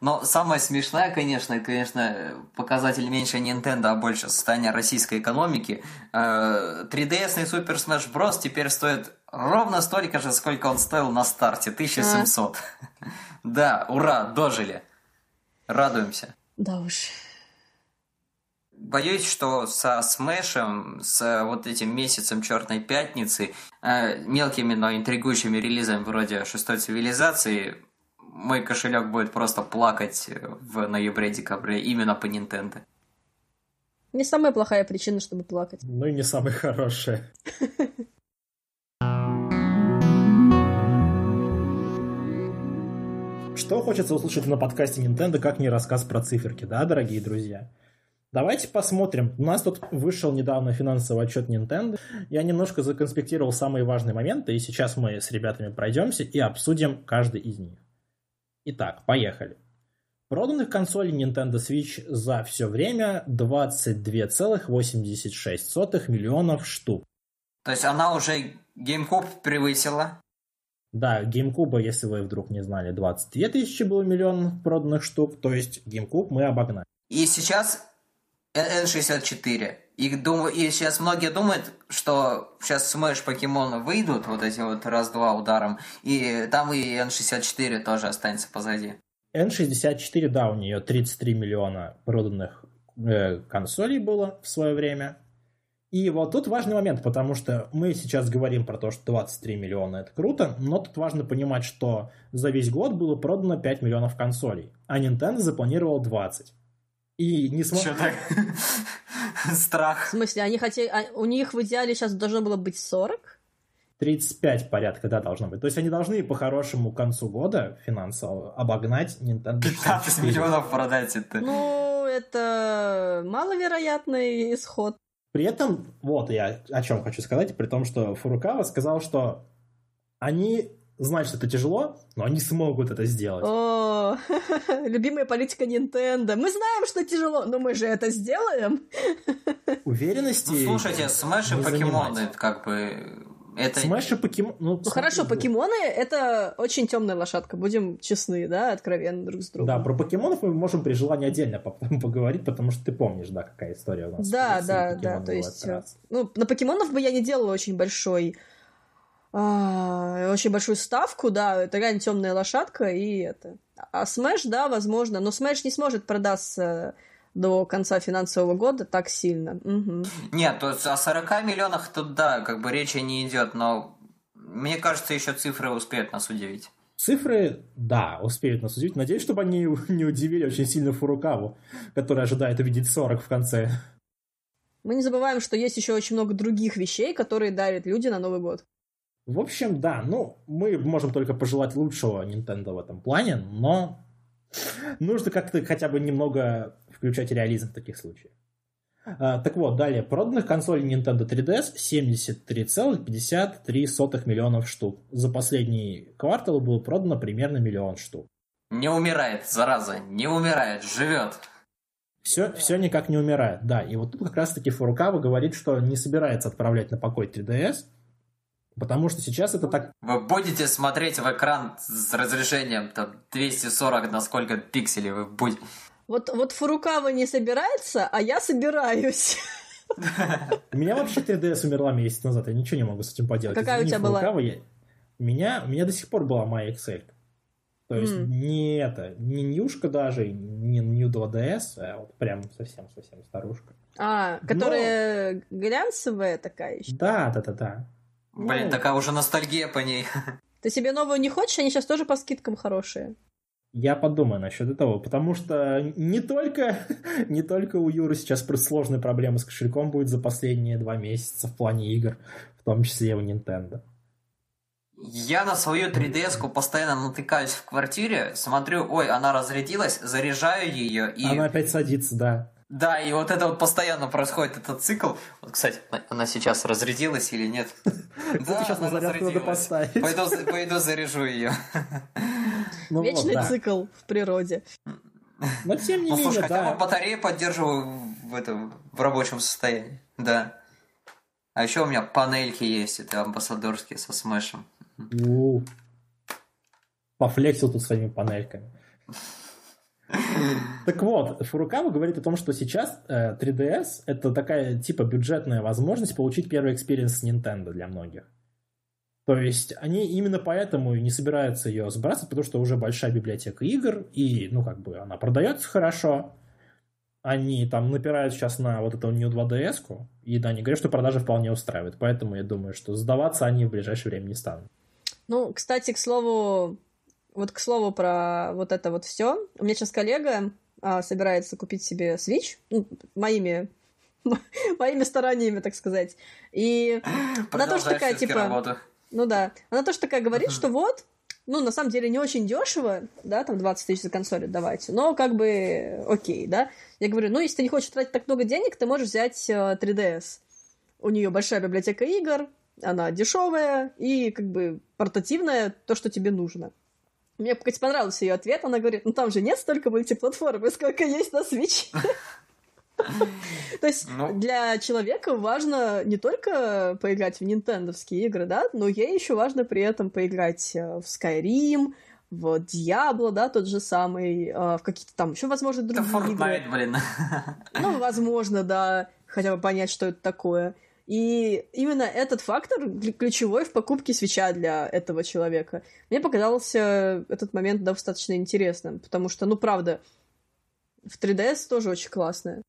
Но самое смешное, конечно, конечно, показатель меньше Nintendo, а больше состояние российской экономики. 3DS и Super Smash Bros. теперь стоит ровно столько же, сколько он стоил на старте, 1700. А. Да, ура, дожили. Радуемся. Да уж. Боюсь, что со Смешем, с вот этим месяцем Черной Пятницы, э, мелкими, но интригующими релизами вроде шестой цивилизации, мой кошелек будет просто плакать в ноябре-декабре именно по Nintendo. Не самая плохая причина, чтобы плакать. Ну и не самая хорошая. Что хочется услышать на подкасте Nintendo, как не рассказ про циферки, да, дорогие друзья? Давайте посмотрим. У нас тут вышел недавно финансовый отчет Nintendo. Я немножко законспектировал самые важные моменты, и сейчас мы с ребятами пройдемся и обсудим каждый из них. Итак, поехали. Проданных консолей Nintendo Switch за все время 22,86 миллионов штук. То есть она уже GameCube превысила? Да, GameCube, если вы вдруг не знали, 22 тысячи было миллион проданных штук, то есть GameCube мы обогнали. И сейчас N64. И, дум... и сейчас многие думают, что сейчас Smash покемоны выйдут, вот эти вот раз-два ударом, и там и N64 тоже останется позади. N64, да, у нее 33 миллиона проданных э, консолей было в свое время. И вот тут важный момент, потому что мы сейчас говорим про то, что 23 миллиона это круто, но тут важно понимать, что за весь год было продано 5 миллионов консолей, а Nintendo запланировал 20. И не Что так? Страх. В смысле, они хотели... А, у них в идеале сейчас должно было быть 40? 35 порядка, да, должно быть. То есть они должны по-хорошему к концу года финансово обогнать Nintendo 15 миллионов продать это. Ну, это маловероятный исход. При этом, вот я о чем хочу сказать, при том, что Фурукава сказал, что они знают, что это тяжело, но они смогут это сделать. О, любимая политика Nintendo. Мы знаем, что тяжело, но мы же это сделаем. Уверенности. Ну, слушайте, Smash и покемоны, как бы это... Smash и покемон... Ну, ну хорошо, покемоны — это очень темная лошадка, будем честны, да, откровенно друг с другом. Да, про покемонов мы можем при желании отдельно поговорить, потому что ты помнишь, да, какая история у нас. Да, да, да, то есть... Ну, на покемонов бы я не делала очень большой а, очень большую ставку, да, это реально темная лошадка, и это. А Smash, да, возможно, но Smash не сможет продаться до конца финансового года так сильно. Угу. Нет, то есть о 40 миллионах тут да, как бы речи не идет, но мне кажется, еще цифры успеют нас удивить. Цифры, да, успеют нас удивить. Надеюсь, чтобы они не удивили очень сильно Фурукаву, который ожидает увидеть 40 в конце. Мы не забываем, что есть еще очень много других вещей, которые дарят люди на Новый год. В общем, да, ну, мы можем только пожелать лучшего Nintendo в этом плане, но нужно как-то хотя бы немного включать реализм в таких случаях. А, так вот, далее. Проданных консолей Nintendo 3DS 73,53 миллионов штук. За последний квартал было продано примерно миллион штук. Не умирает, зараза, не умирает, живет. Все, все никак не умирает, да. И вот тут как раз-таки Фурукава говорит, что не собирается отправлять на покой 3DS, потому что сейчас это так... Вы будете смотреть в экран с разрешением там 240 на сколько пикселей вы будете... Вот, вот Фурукава не собирается, а я собираюсь. У меня вообще 3DS умерла месяц назад, я ничего не могу с этим поделать. Какая Извини, у тебя Фурукава, была? Я... У, меня, у меня до сих пор была моя Excel. То есть mm. не это, не нюшка даже, не New 2DS, а вот прям совсем-совсем старушка. А, которая Но... глянцевая такая еще? Да, да, да, да. Блин, ну... такая уже ностальгия по ней. Ты себе новую не хочешь? Они сейчас тоже по скидкам хорошие. Я подумаю насчет этого, потому что не только, не только у Юры сейчас сложные проблемы с кошельком будет за последние два месяца в плане игр, в том числе и у Nintendo. Я на свою 3DS-ку постоянно натыкаюсь в квартире, смотрю, ой, она разрядилась, заряжаю ее и... Она опять садится, да. Да, и вот это вот постоянно происходит этот цикл. Вот, кстати, она сейчас разрядилась или нет? Да, сейчас на зарядку надо поставить. Пойду заряжу ее. Ну Вечный цикл в природе. Но тем не ну, менее, слушай, да. батарею поддерживаю в, этом, в рабочем состоянии. Да. А еще у меня панельки есть, это амбассадорские со Smash ем. Пофлексил тут своими панельками. Так вот, Фурукава говорит о том, что сейчас 3DS э, это такая типа бюджетная возможность получить первый experience Nintendo для многих. То есть они именно поэтому и не собираются ее сбрасывать, потому что уже большая библиотека игр, и, ну, как бы, она продается хорошо. Они там напирают сейчас на вот эту New 2DS, и да, они говорят, что продажи вполне устраивают. Поэтому я думаю, что сдаваться они в ближайшее время не станут. Ну, кстати, к слову, вот к слову про вот это вот все. У меня сейчас коллега а, собирается купить себе Switch, ну, моими моими стараниями, так сказать. И она тоже такая, типа... Работу. Ну да. Она тоже такая говорит, что вот, ну, на самом деле, не очень дешево, да, там 20 тысяч за консоль давайте, но как бы окей, да. Я говорю, ну, если ты не хочешь тратить так много денег, ты можешь взять 3DS. Э, У нее большая библиотека игр, она дешевая и как бы портативная, то, что тебе нужно. Мне, кстати, понравился ее ответ. Она говорит, ну там же нет столько мультиплатформы, сколько есть на Switch. То есть ну... для человека важно не только поиграть в нинтендовские игры, да, но ей еще важно при этом поиграть э, в Skyrim, в Diablo, да, тот же самый, э, в какие-то там еще, возможно, другие это Fortnite, игры. блин. Ну, возможно, да, хотя бы понять, что это такое. И именно этот фактор ключевой в покупке свеча для этого человека. Мне показался этот момент достаточно интересным, потому что, ну, правда, в 3DS тоже очень классная.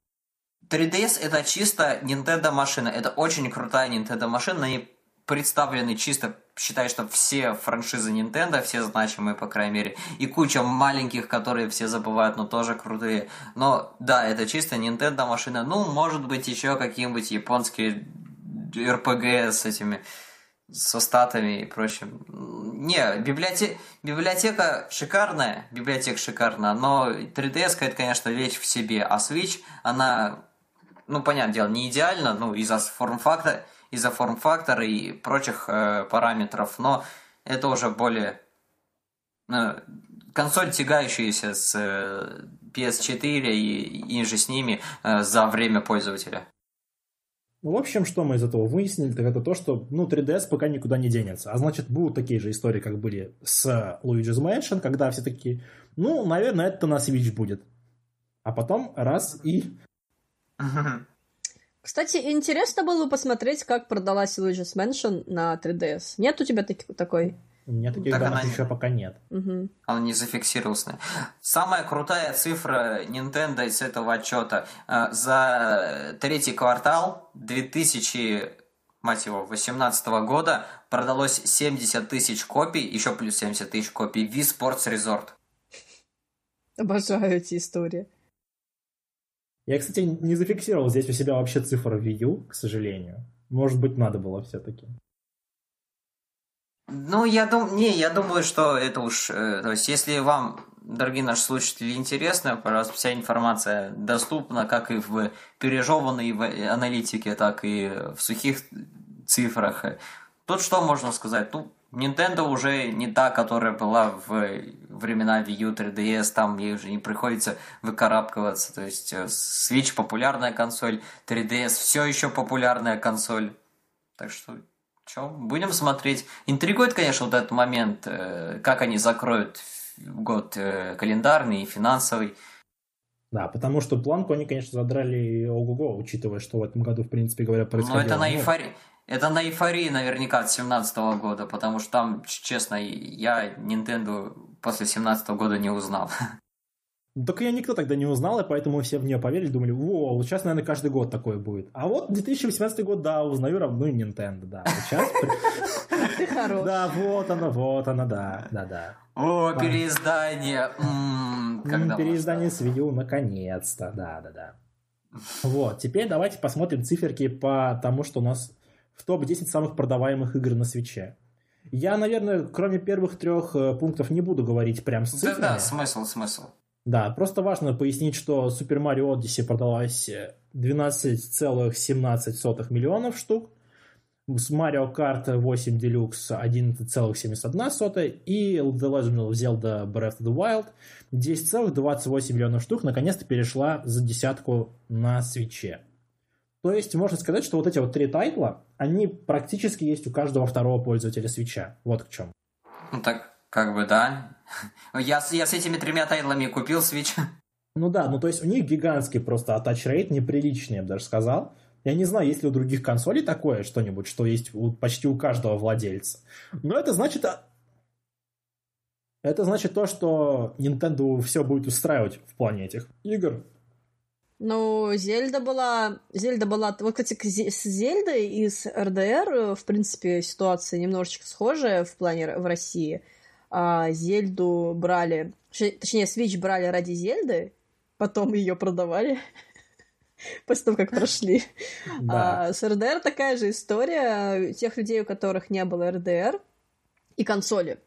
3DS это чисто Nintendo машина. Это очень крутая Nintendo машина. На представлены чисто, считай, что все франшизы Nintendo, все значимые, по крайней мере, и куча маленьких, которые все забывают, но тоже крутые. Но да, это чисто Nintendo машина. Ну, может быть, еще какие-нибудь японские RPG с этими со статами и прочим. Не, библиотека, библиотека шикарная, библиотека шикарная, но 3DS это, конечно, вещь в себе, а Switch, она, ну, понятное дело, не идеально, ну, из-за форм-фактора, из-за форм-фактора и прочих э, параметров, но это уже более э, консоль, тягающаяся с э, PS4 и, и же с ними э, за время пользователя. Ну, в общем, что мы из этого выяснили, так это то, что ну, 3DS пока никуда не денется. А значит, будут такие же истории, как были с Luigi's Mansion, когда все такие, ну, наверное, это на Switch будет. А потом раз и... Кстати, интересно было бы посмотреть, как продалась Luigi's Mansion на 3DS. Нет у тебя таки, такой? У меня таких так данных она... еще пока нет. Угу. Она не зафиксировалась. Самая крутая цифра Nintendo из этого отчета. Э, за третий квартал 2000 мать его, 2018 года продалось 70 тысяч копий, еще плюс 70 тысяч копий Wii Sports Resort. Обожаю эти истории. Я, кстати, не зафиксировал здесь у себя вообще цифру Wii U, к сожалению. Может быть, надо было все-таки. Ну, я думаю, не, я думаю, что это уж, э, то есть, если вам, дорогие наши слушатели, интересно, пожалуйста, вся информация доступна, как и в пережеванной аналитике, так и в сухих цифрах. Тут что можно сказать? Ну, Nintendo уже не та, которая была в времена Wii U 3DS, там ей уже не приходится выкарабкиваться. То есть э, Switch популярная консоль, 3DS все еще популярная консоль. Так что Че, будем смотреть. Интригует, конечно, вот этот момент, э, как они закроют год э, календарный и финансовый. Да, потому что планку они, конечно, задрали ого-го, учитывая, что в этом году, в принципе говоря, происходило. Но это на эйфории. Это на эйфории наверняка от 17 года, потому что там, честно, я Nintendo после 17 года не узнал. Так ее никто тогда не узнал, и поэтому все в нее поверили, думали, о, сейчас, наверное, каждый год такое будет. А вот 2018 год, да, узнаю равно Nintendo, да. Сейчас... Ты хорош. Да, вот она, вот она, да, да, да. О, переиздание. Переиздание с видео, наконец-то, да, да, да. Вот, теперь давайте посмотрим циферки по тому, что у нас в топ-10 самых продаваемых игр на свече. Я, наверное, кроме первых трех э, пунктов не буду говорить прям с цифрами. Да-да, смысл, смысл. Да, просто важно пояснить, что Super Mario Odyssey продалась 12,17 миллионов штук, с Mario Kart 8 Deluxe 11,71 и The Legend of Zelda Breath of the Wild 10,28 миллионов штук наконец-то перешла за десятку на свече. То есть можно сказать, что вот эти вот три тайтла, они практически есть у каждого второго пользователя свеча. Вот к чем. Ну так, как бы да. Я, я с этими тремя тайтлами купил Switch. Ну да, ну то есть у них гигантский просто attach rate, неприличный, я бы даже сказал. Я не знаю, есть ли у других консолей такое что-нибудь, что есть у, почти у каждого владельца. Но это значит... А, это значит то, что Nintendo все будет устраивать в плане этих игр. Ну, Зельда была... Зельда была... Вот, кстати, с Зельдой и с РДР, в принципе, ситуация немножечко схожая в плане в России – а, Зельду брали, точнее, Switch брали ради Зельды, потом ее продавали после того, как прошли. Да. А с РДР такая же история. Тех людей, у которых не было РДР и консоли,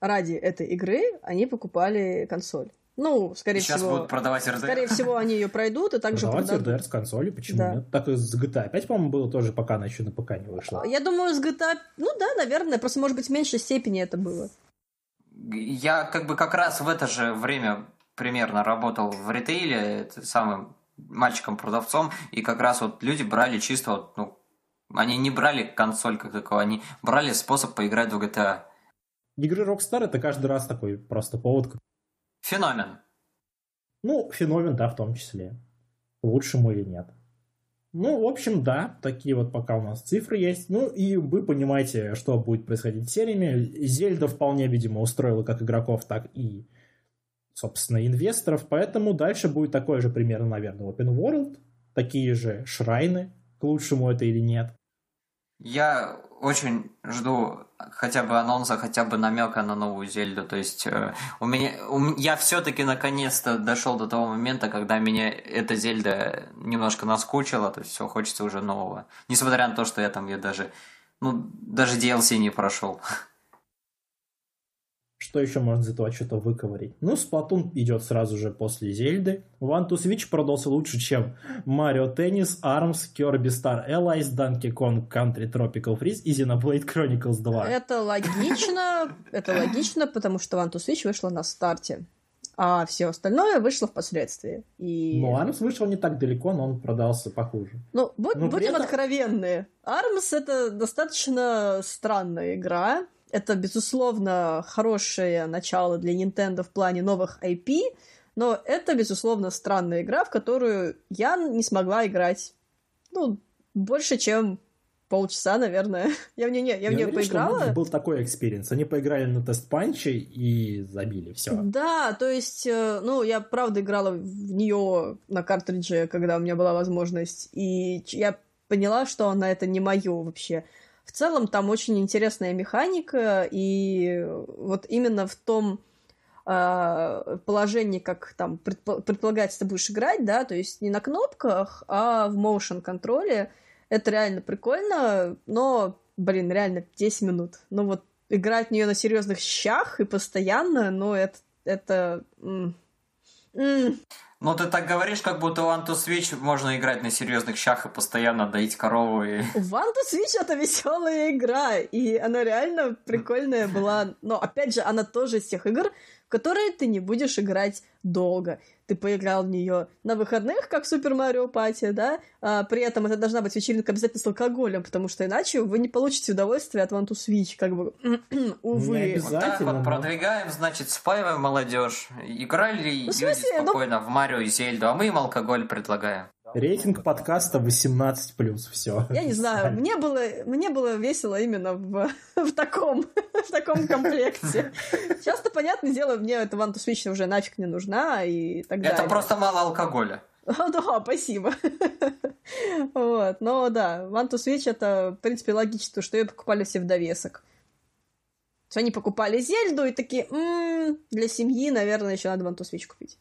ради этой игры они покупали консоль. Ну, скорее Сейчас всего... будут продавать РДР. Скорее всего, они ее пройдут и также продавать продадут. РДР с консоли, почему да. нет? Так и с GTA 5, по-моему, было тоже, пока она еще на ПК не вышла. Я думаю, с GTA... Ну да, наверное, просто, может быть, в меньшей степени это было я как бы как раз в это же время примерно работал в ритейле, самым мальчиком-продавцом, и как раз вот люди брали чисто вот, ну, они не брали консоль как таковую, они брали способ поиграть в GTA. Игры Rockstar это каждый раз такой просто повод. Феномен. Ну, феномен, да, в том числе. Лучшему или нет. Ну, в общем, да, такие вот пока у нас цифры есть. Ну, и вы понимаете, что будет происходить с сериями. Зельда вполне, видимо, устроила как игроков, так и, собственно, инвесторов. Поэтому дальше будет такое же примерно, наверное, Open World. Такие же шрайны, к лучшему это или нет. Я очень жду хотя бы анонса, хотя бы намека на новую Зельду. То есть э, у меня, у, я все-таки наконец-то дошел до того момента, когда меня эта Зельда немножко наскучила, то есть все хочется уже нового. Несмотря на то, что я там ее даже Ну, даже DLC не прошел. Что еще можно из этого что-то выковырить? Ну, Splatoon идет сразу же после Зельды. One to Switch продался лучше, чем Mario Tennis, ARMS, Kirby Star Allies, Donkey Kong Country Tropical Freeze и Xenoblade Chronicles 2. Это логично, это логично, потому что One to Switch вышла на старте, а все остальное вышло впоследствии. И... Ну, ARMS вышел не так далеко, но он продался похуже. Ну, будь, Но при будем этом- откровенны. ARMS — это достаточно странная игра. Это, безусловно, хорошее начало для Nintendo в плане новых IP, но это, безусловно, странная игра, в которую я не смогла играть, ну, больше, чем полчаса, наверное. Я в нее, не, я в нее что поиграла. многих был такой experience. Они поиграли на Testpunch е и забили. Все. Да, то есть, э, ну, я правда играла в нее на картридже, когда у меня была возможность, и я поняла, что она это не мое вообще. В целом там очень интересная механика, и вот именно в том э, положении, как там предпо- предполагается, ты будешь играть, да, то есть не на кнопках, а в motion контроле. Это реально прикольно, но, блин, реально 10 минут. Ну вот играть в нее на серьезных щах и постоянно, ну это это Ну, ты так говоришь, как будто One to Switch можно играть на серьезных щах и постоянно доить корову и... To Switch это веселая игра, и она реально прикольная была. Но опять же, она тоже из тех игр, в которые ты не будешь играть долго. Ты поиграл в нее на выходных, как Супер Марио Пати, да? А при этом это должна быть вечеринка обязательно с алкоголем, потому что иначе вы не получите удовольствие от One to Switch, как бы, увы. Не Вот так Обязательно, вот но- продвигаем, значит, спаиваем молодежь. Играли Ну, в смысле, люди ну- спокойно в Марио и Зельду, а мы им алкоголь предлагаем. Рейтинг подкаста 18+, все. Я не знаю, мне было, мне было весело именно в, в таком, в таком комплекте. Часто, понятное дело, мне эта to Switch уже нафиг не нужна и так далее. Это просто мало алкоголя. А, Да, спасибо. Вот, но да, One to Switch это, в принципе, логично, что ее покупали все в довесок. То есть они покупали Зельду и такие, «М, для семьи, наверное, еще надо One to Switch купить.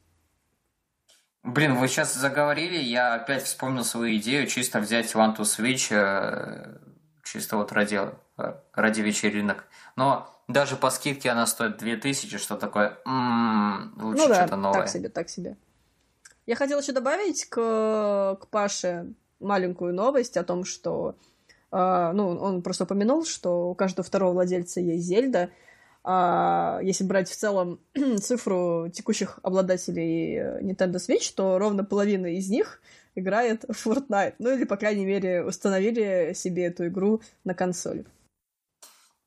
Блин, вы сейчас заговорили, я опять вспомнил свою идею чисто взять One to Switch э, чисто вот ради, э, ради вечеринок. Но даже по скидке она стоит 2000, что такое, м лучше ну да, что-то новое. так себе, так себе. Я хотела еще добавить к, к Паше маленькую новость о том, что э, ну, он просто упомянул, что у каждого второго владельца есть Зельда. А если брать в целом цифру текущих обладателей э, Nintendo Switch, то ровно половина из них играет в Fortnite. Ну или, по крайней мере, установили себе эту игру на консоли.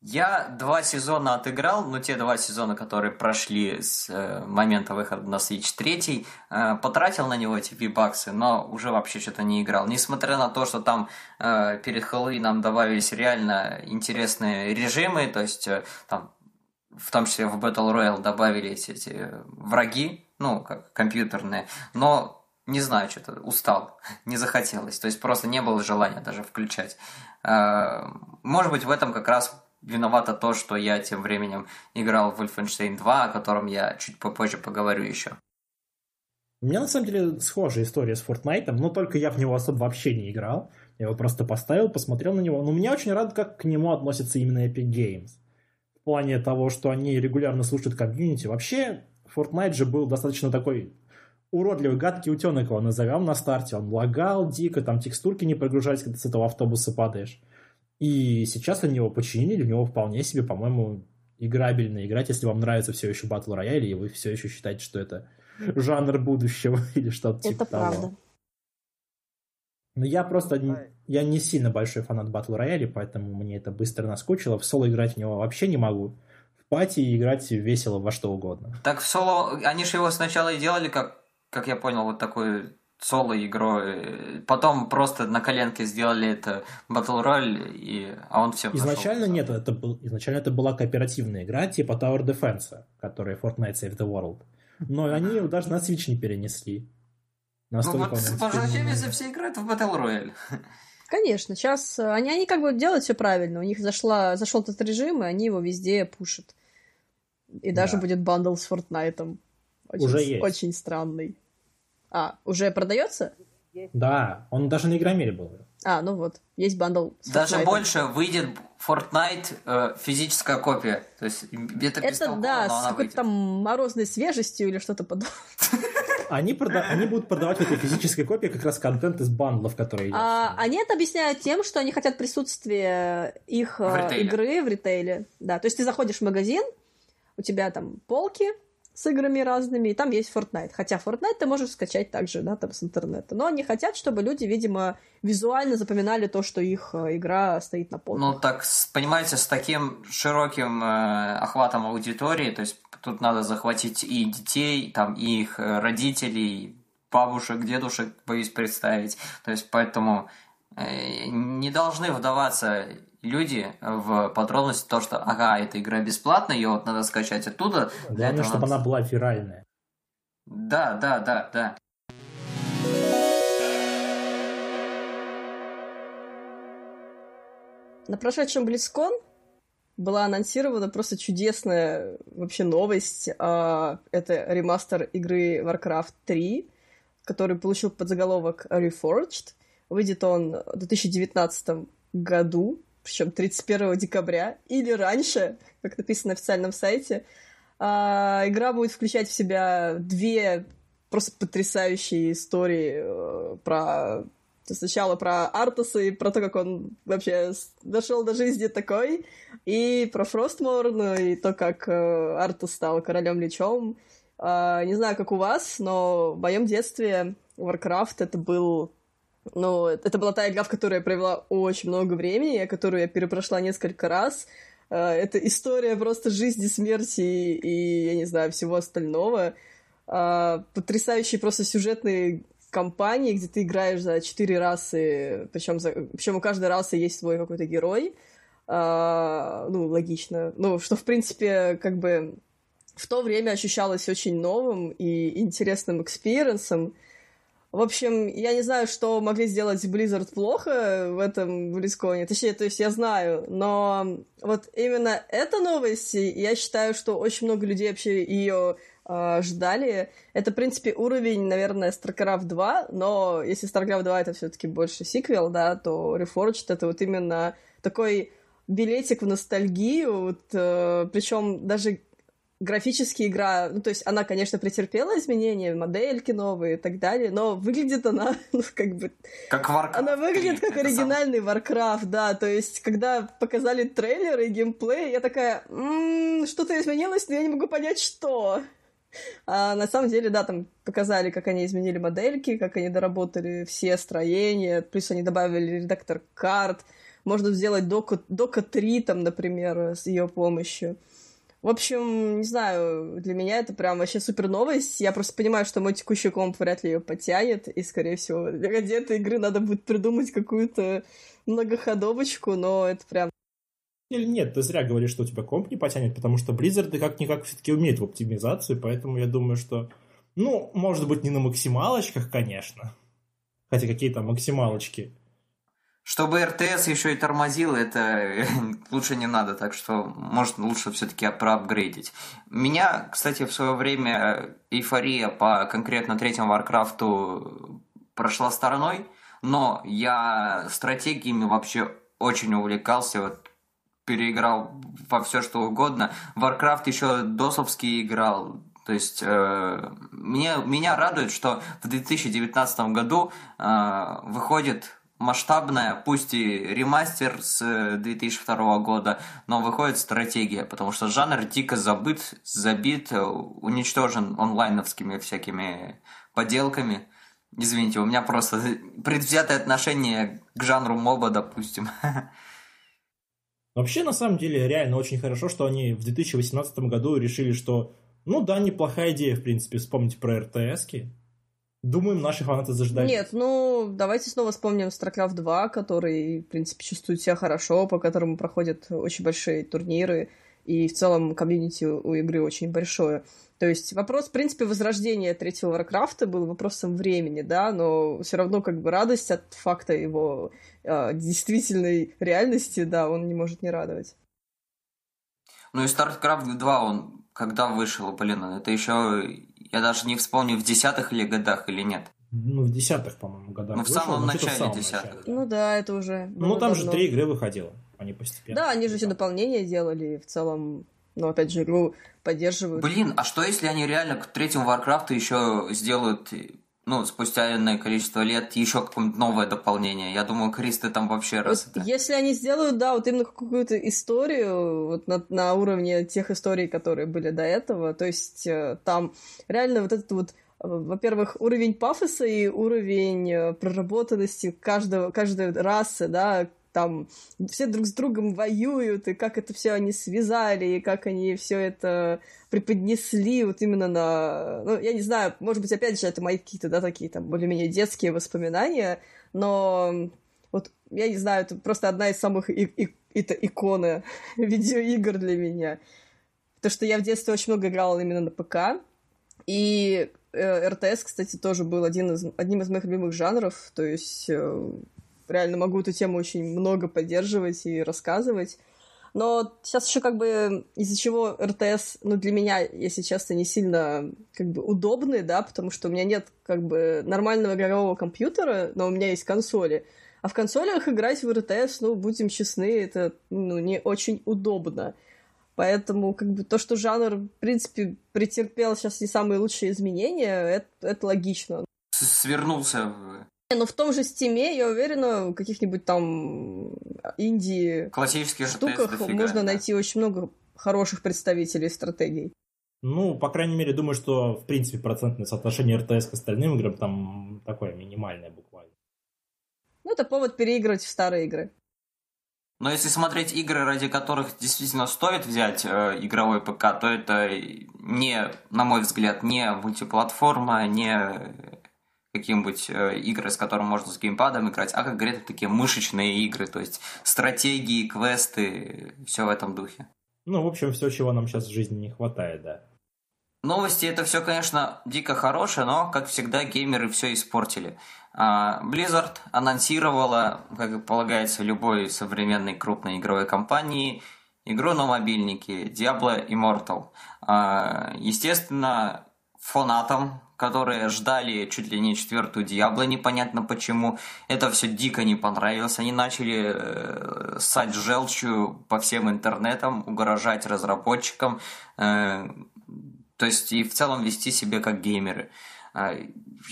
Я два сезона отыграл, ну те два сезона, которые прошли с э, момента выхода на Switch 3, э, потратил на него эти V-баксы, но уже вообще что-то не играл. Несмотря на то, что там э, перед Хэллоуином добавились реально интересные режимы, то есть э, там в том числе в Battle Royale добавились эти враги, ну, как компьютерные, но не знаю, что-то устал, не захотелось, то есть просто не было желания даже включать. Э, Может быть, в этом как раз виновато то, что я тем временем играл в Wolfenstein 2, о котором я чуть попозже поговорю еще. У меня на самом деле схожая история с Fortnite, но только я в него особо вообще не играл. Я его просто поставил, посмотрел на него. Но меня очень рад, как к нему относятся именно Epic Games. В плане того, что они регулярно слушают комьюнити. Вообще, Fortnite же был достаточно такой уродливый, гадкий утенок его назовем на старте. Он лагал дико, там текстурки не прогружались, когда с этого автобуса падаешь. И сейчас они его починили, в него вполне себе, по-моему, играбельно играть, если вам нравится все еще Battle Royale, и вы все еще считаете, что это жанр будущего или что-то типа Это правда. того. Но я просто не, я не сильно большой фанат Battle Royale, поэтому мне это быстро наскучило. В соло играть в него вообще не могу. В пати играть весело во что угодно. Так в соло, они же его сначала и делали, как, как я понял, вот такой соло игрой. Потом просто на коленке сделали это Battle Royale, и... а он всем Изначально нет, это был, изначально это была кооперативная игра типа Tower Defense, которая Fortnite Save the World. Но они его даже на Switch не перенесли. Ну Настолько вот, он зачем если все играют в Battle Royale? Конечно, сейчас они, они как бы делают все правильно. У них зашла, зашел этот режим, и они его везде пушат. И даже Да. будет бандл с Fortnite. Очень, Уже есть. Очень странный. А, уже продается? Да, он даже на Игромире был. А, ну вот, есть бандл. Даже больше выйдет Fortnite э, физическая копия. То есть это, это да, с какой-то там морозной свежестью или что-то подобное. Они, прода... они будут продавать в этой физической копии как раз контент из бандлов, которые А, они это объясняют тем, что они хотят присутствия их в э, игры в ритейле. Да, то есть ты заходишь в магазин, у тебя там полки, с играми разными, и там есть Fortnite. Хотя Fortnite ты можешь скачать также, да, там с интернета. Но они хотят, чтобы люди, видимо, визуально запоминали то, что их э, игра стоит на полке. Ну, так, понимаете, с таким широким э, охватом аудитории, то есть тут надо захватить и детей, там, и их э, родителей, бабушек, дедушек, боюсь представить. То есть, поэтому э, не должны вдаваться люди в подробности то, что ага, эта игра бесплатная, ее вот надо скачать оттуда. Главное, чтобы надо... она была виральная. Да, да, да, да. На прошедшем Близкон была анонсирована просто чудесная вообще новость. А, это ремастер игры Warcraft 3, который получил подзаголовок Reforged. Выйдет он в 2019 году причем 31 декабря или раньше, как написано на официальном сайте. А, игра будет включать в себя две просто потрясающие истории э, про сначала про Артаса и про то, как он вообще дошел до жизни такой, и про Фростморн, и то, как э, Артас стал королем-лечом. Э, не знаю, как у вас, но в моем детстве Warcraft это был но это была та игра, в которой я провела очень много времени, которую я перепрошла несколько раз. Э, это история просто жизни, смерти и, я не знаю, всего остального. Э, потрясающие просто сюжетные кампании, где ты играешь за четыре расы, причем, за... причем у каждой расы есть свой какой-то герой. А, ну, логично. Ну, что, в принципе, как бы в то время ощущалось очень новым и интересным experience ом. В общем, я не знаю, что могли сделать Blizzard плохо в этом BlizzCon. Точнее, то есть я знаю, но вот именно эта новость, я считаю, что очень много людей вообще ее э, ждали. Это, в принципе, уровень, наверное, StarCraft 2, но если StarCraft 2 это все-таки больше сиквел, да, то Reforged это вот именно такой билетик в ностальгию, вот, э, причем даже графически игра, ну, то есть она, конечно, претерпела изменения, модельки новые и так далее, но выглядит она, ну, как бы... Как Warcraft Она выглядит как оригинальный сам... Warcraft, да, то есть, когда показали трейлеры и геймплей, я такая, м-м, что-то изменилось, но я не могу понять, что. А на самом деле, да, там показали, как они изменили модельки, как они доработали все строения, плюс они добавили редактор карт, можно сделать Дока, Дока 3, там, например, с ее помощью. В общем, не знаю, для меня это прям вообще супер новость. Я просто понимаю, что мой текущий комп вряд ли ее потянет, и, скорее всего, ради этой игры надо будет придумать какую-то многоходовочку, но это прям... Или нет, ты зря говоришь, что у тебя комп не потянет, потому что Blizzard как-никак все-таки умеет в оптимизацию, поэтому я думаю, что... Ну, может быть, не на максималочках, конечно. Хотя какие там максималочки. Чтобы РТС еще и тормозил, это лучше не надо, так что, может, лучше все-таки проапгрейдить. Меня, кстати, в свое время эйфория по конкретно третьему Варкрафту прошла стороной, но я стратегиями вообще очень увлекался, вот переиграл во все что угодно. Warcraft еще досовский играл, то есть э, мне, меня радует, что в 2019 году э, выходит масштабная, пусть и ремастер с 2002 э, года, но выходит стратегия, потому что жанр дико забыт, забит, э, уничтожен онлайновскими всякими поделками. Извините, у меня просто предвзятое отношение к жанру моба, допустим. Вообще, на самом деле, реально очень хорошо, что они в 2018 году решили, что, ну да, неплохая идея, в принципе, вспомнить про РТСки, Думаем, наши фанаты заждались. Нет, ну, давайте снова вспомним StarCraft 2, который, в принципе, чувствует себя хорошо, по которому проходят очень большие турниры, и в целом комьюнити у игры очень большое. То есть вопрос, в принципе, возрождения третьего Warcraft был вопросом времени, да, но все равно как бы радость от факта его э, действительной реальности, да, он не может не радовать. Ну и StarCraft 2, он когда вышел, блин, это еще я даже не вспомню, в десятых или годах или нет. Ну, в десятых, по-моему, годах. Ну, в вышел, самом но что-то в начале самом десятых. начале. Ну да, это уже. Ну, там же давно. три игры выходило. Они постепенно. Да, они же все дополнения делали, и в целом, ну, опять же, игру поддерживают. Блин, а что если они реально к третьему Варкрафту еще сделают, ну, спустя энное количество лет, еще какое-нибудь новое дополнение? Я думаю, Крис, ты там вообще раз Вот это... если они сделают, да, вот именно какую-то историю вот на, на уровне тех историй, которые были до этого, то есть э, там реально вот этот вот, э, во-первых, уровень пафоса и уровень э, проработанности каждого, каждой расы, да, там все друг с другом воюют, и как это все они связали, и как они все это преподнесли вот именно на... Ну, я не знаю, может быть, опять же, это мои какие-то, да, такие там более-менее детские воспоминания, но вот, я не знаю, это просто одна из самых и- и- это иконы видеоигр для меня. Потому что я в детстве очень много играла именно на ПК, и э, РТС, кстати, тоже был один из, одним из моих любимых жанров, то есть э, реально могу эту тему очень много поддерживать и рассказывать. Но сейчас еще как бы из-за чего РТС, ну, для меня, если честно, не сильно как бы удобный, да, потому что у меня нет как бы нормального игрового компьютера, но у меня есть консоли. А в консолях играть в РТС, ну, будем честны, это, ну, не очень удобно. Поэтому, как бы, то, что жанр, в принципе, претерпел сейчас не самые лучшие изменения, это, это логично. Свернулся в Но в том же стиме, я уверена, в каких-нибудь там инди классический РТС штуках дофига, можно да. найти очень много хороших представителей стратегий. Ну, по крайней мере, думаю, что, в принципе, процентное соотношение РТС к остальным играм там такое минимальное буквально. Ну, это повод переигрывать в старые игры. Но если смотреть игры, ради которых действительно стоит взять э, игровой ПК, то это не, на мой взгляд, не мультиплатформа, не какие-нибудь э, игры, с которыми можно с геймпадом играть, а, как говорят, такие мышечные игры, то есть стратегии, квесты, все в этом духе. Ну, в общем, все, чего нам сейчас в жизни не хватает, да. Новости это все, конечно, дико хорошее, но, как всегда, геймеры все испортили. А, Blizzard анонсировала, как и полагается любой современной крупной игровой компании, игру на мобильнике Diablo Immortal. А, Естественно, фанатам, которые ждали чуть ли не четвертую Диабло, непонятно почему, это все дико не понравилось. Они начали э, ссать желчью по всем интернетам, угрожать разработчикам, э, то есть и в целом вести себя как геймеры. А,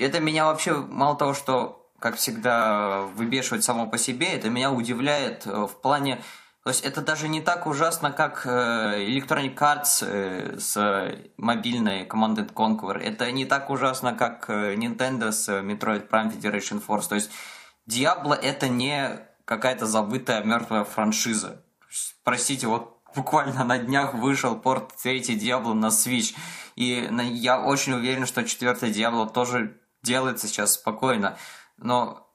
Это меня вообще, мало того, что, как всегда, выбешивает само по себе, это меня удивляет э, в плане... То есть это даже не так ужасно, как э, Electronic Arts э, с мобильной Command Conquer. Это не так ужасно, как э, Nintendo с Metroid Prime Federation Force. То есть Diablo это не какая-то забытая мертвая франшиза. Простите, вот буквально на днях вышел порт третий Diablo на Switch. И я очень уверен, что четвертый Diablo тоже делается сейчас спокойно. Но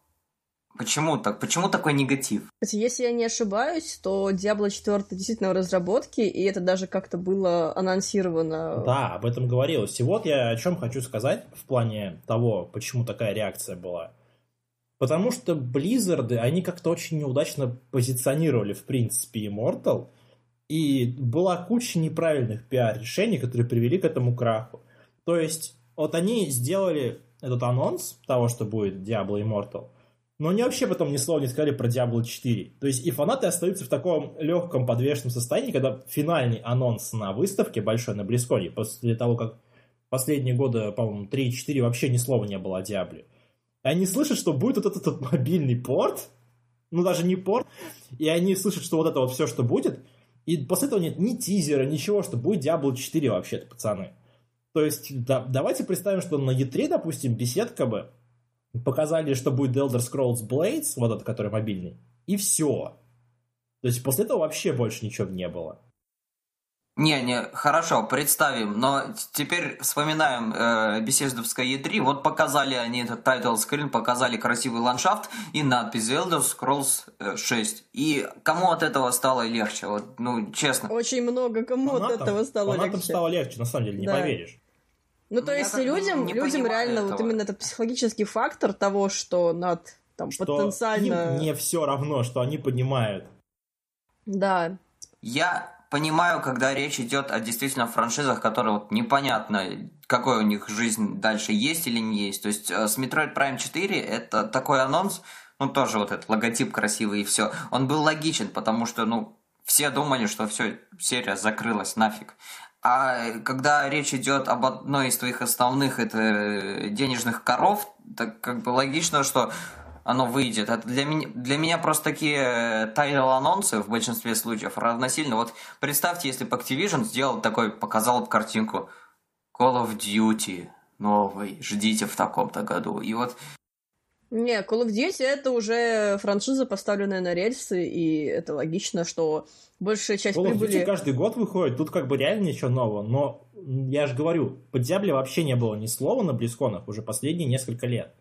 почему так? Почему такой негатив? Кстати, если я не ошибаюсь, то Diablo 4 действительно в разработке, и это даже как-то было анонсировано. Да, об этом говорилось. И вот я о чем хочу сказать в плане того, почему такая реакция была. Потому что Blizzard, они как-то очень неудачно позиционировали, в принципе, Immortal, и была куча неправильных пиар-решений, которые привели к этому краху. То есть, вот они сделали этот анонс того, что будет Diablo Immortal, но они вообще потом ни слова не сказали про Diablo 4. То есть и фанаты остаются в таком легком подвешенном состоянии, когда финальный анонс на выставке большой на Близконе, после того, как последние годы, по-моему, 3-4 вообще ни слова не было о Диабле. И они слышат, что будет вот этот, вот мобильный порт, ну даже не порт, и они слышат, что вот это вот все, что будет, и после этого нет ни тизера, ничего, что будет Diablo 4 вообще-то, пацаны. То есть, да, давайте представим, что на E3, допустим, беседка бы показали, что будет The Elder Scrolls Blades, вот этот, который мобильный, и все. То есть после этого вообще больше ничего не было. Не, не, хорошо, представим, но теперь вспоминаем э, беседовское E3, вот показали они этот title screen, показали красивый ландшафт и надпись The Elder Scrolls э, 6. И кому от этого стало легче, вот, ну, честно. Очень много кому от Фанатам- этого стало фанатам легче. стало легче, на самом деле, не Да. поверишь. Ну, то Ну, есть людям, не людям реально вот этого. именно этот психологический фактор того, что над там Что потенциально... им не все равно, что они понимают. Да, Я понимаю, когда речь идет о действительно франшизах, которые вот непонятно, какой у них жизнь дальше есть или не есть. То есть э, с Metroid Prime 4 это такой анонс, ну тоже вот этот логотип красивый и все. Он был логичен, потому что, ну, все думали, что все, серия закрылась нафиг. А когда речь идет об одной из твоих основных это денежных коров, так как бы логично, что оно выйдет. Это для меня, для меня просто такие title-анонсы в большинстве случаев равносильно. Вот представьте, если бы Activision сделал такой, показал бы картинку Call of Duty новый, ждите в таком-то году. И вот не, Call of Duty это уже франшиза, поставленная на рельсы, и это логично, что большая часть Call of прибыли... Duty каждый год выходит, тут как бы реально ничего нового, но я же говорю, по Диабле вообще не было ни слова на BlizzCon ах уже последние несколько лет.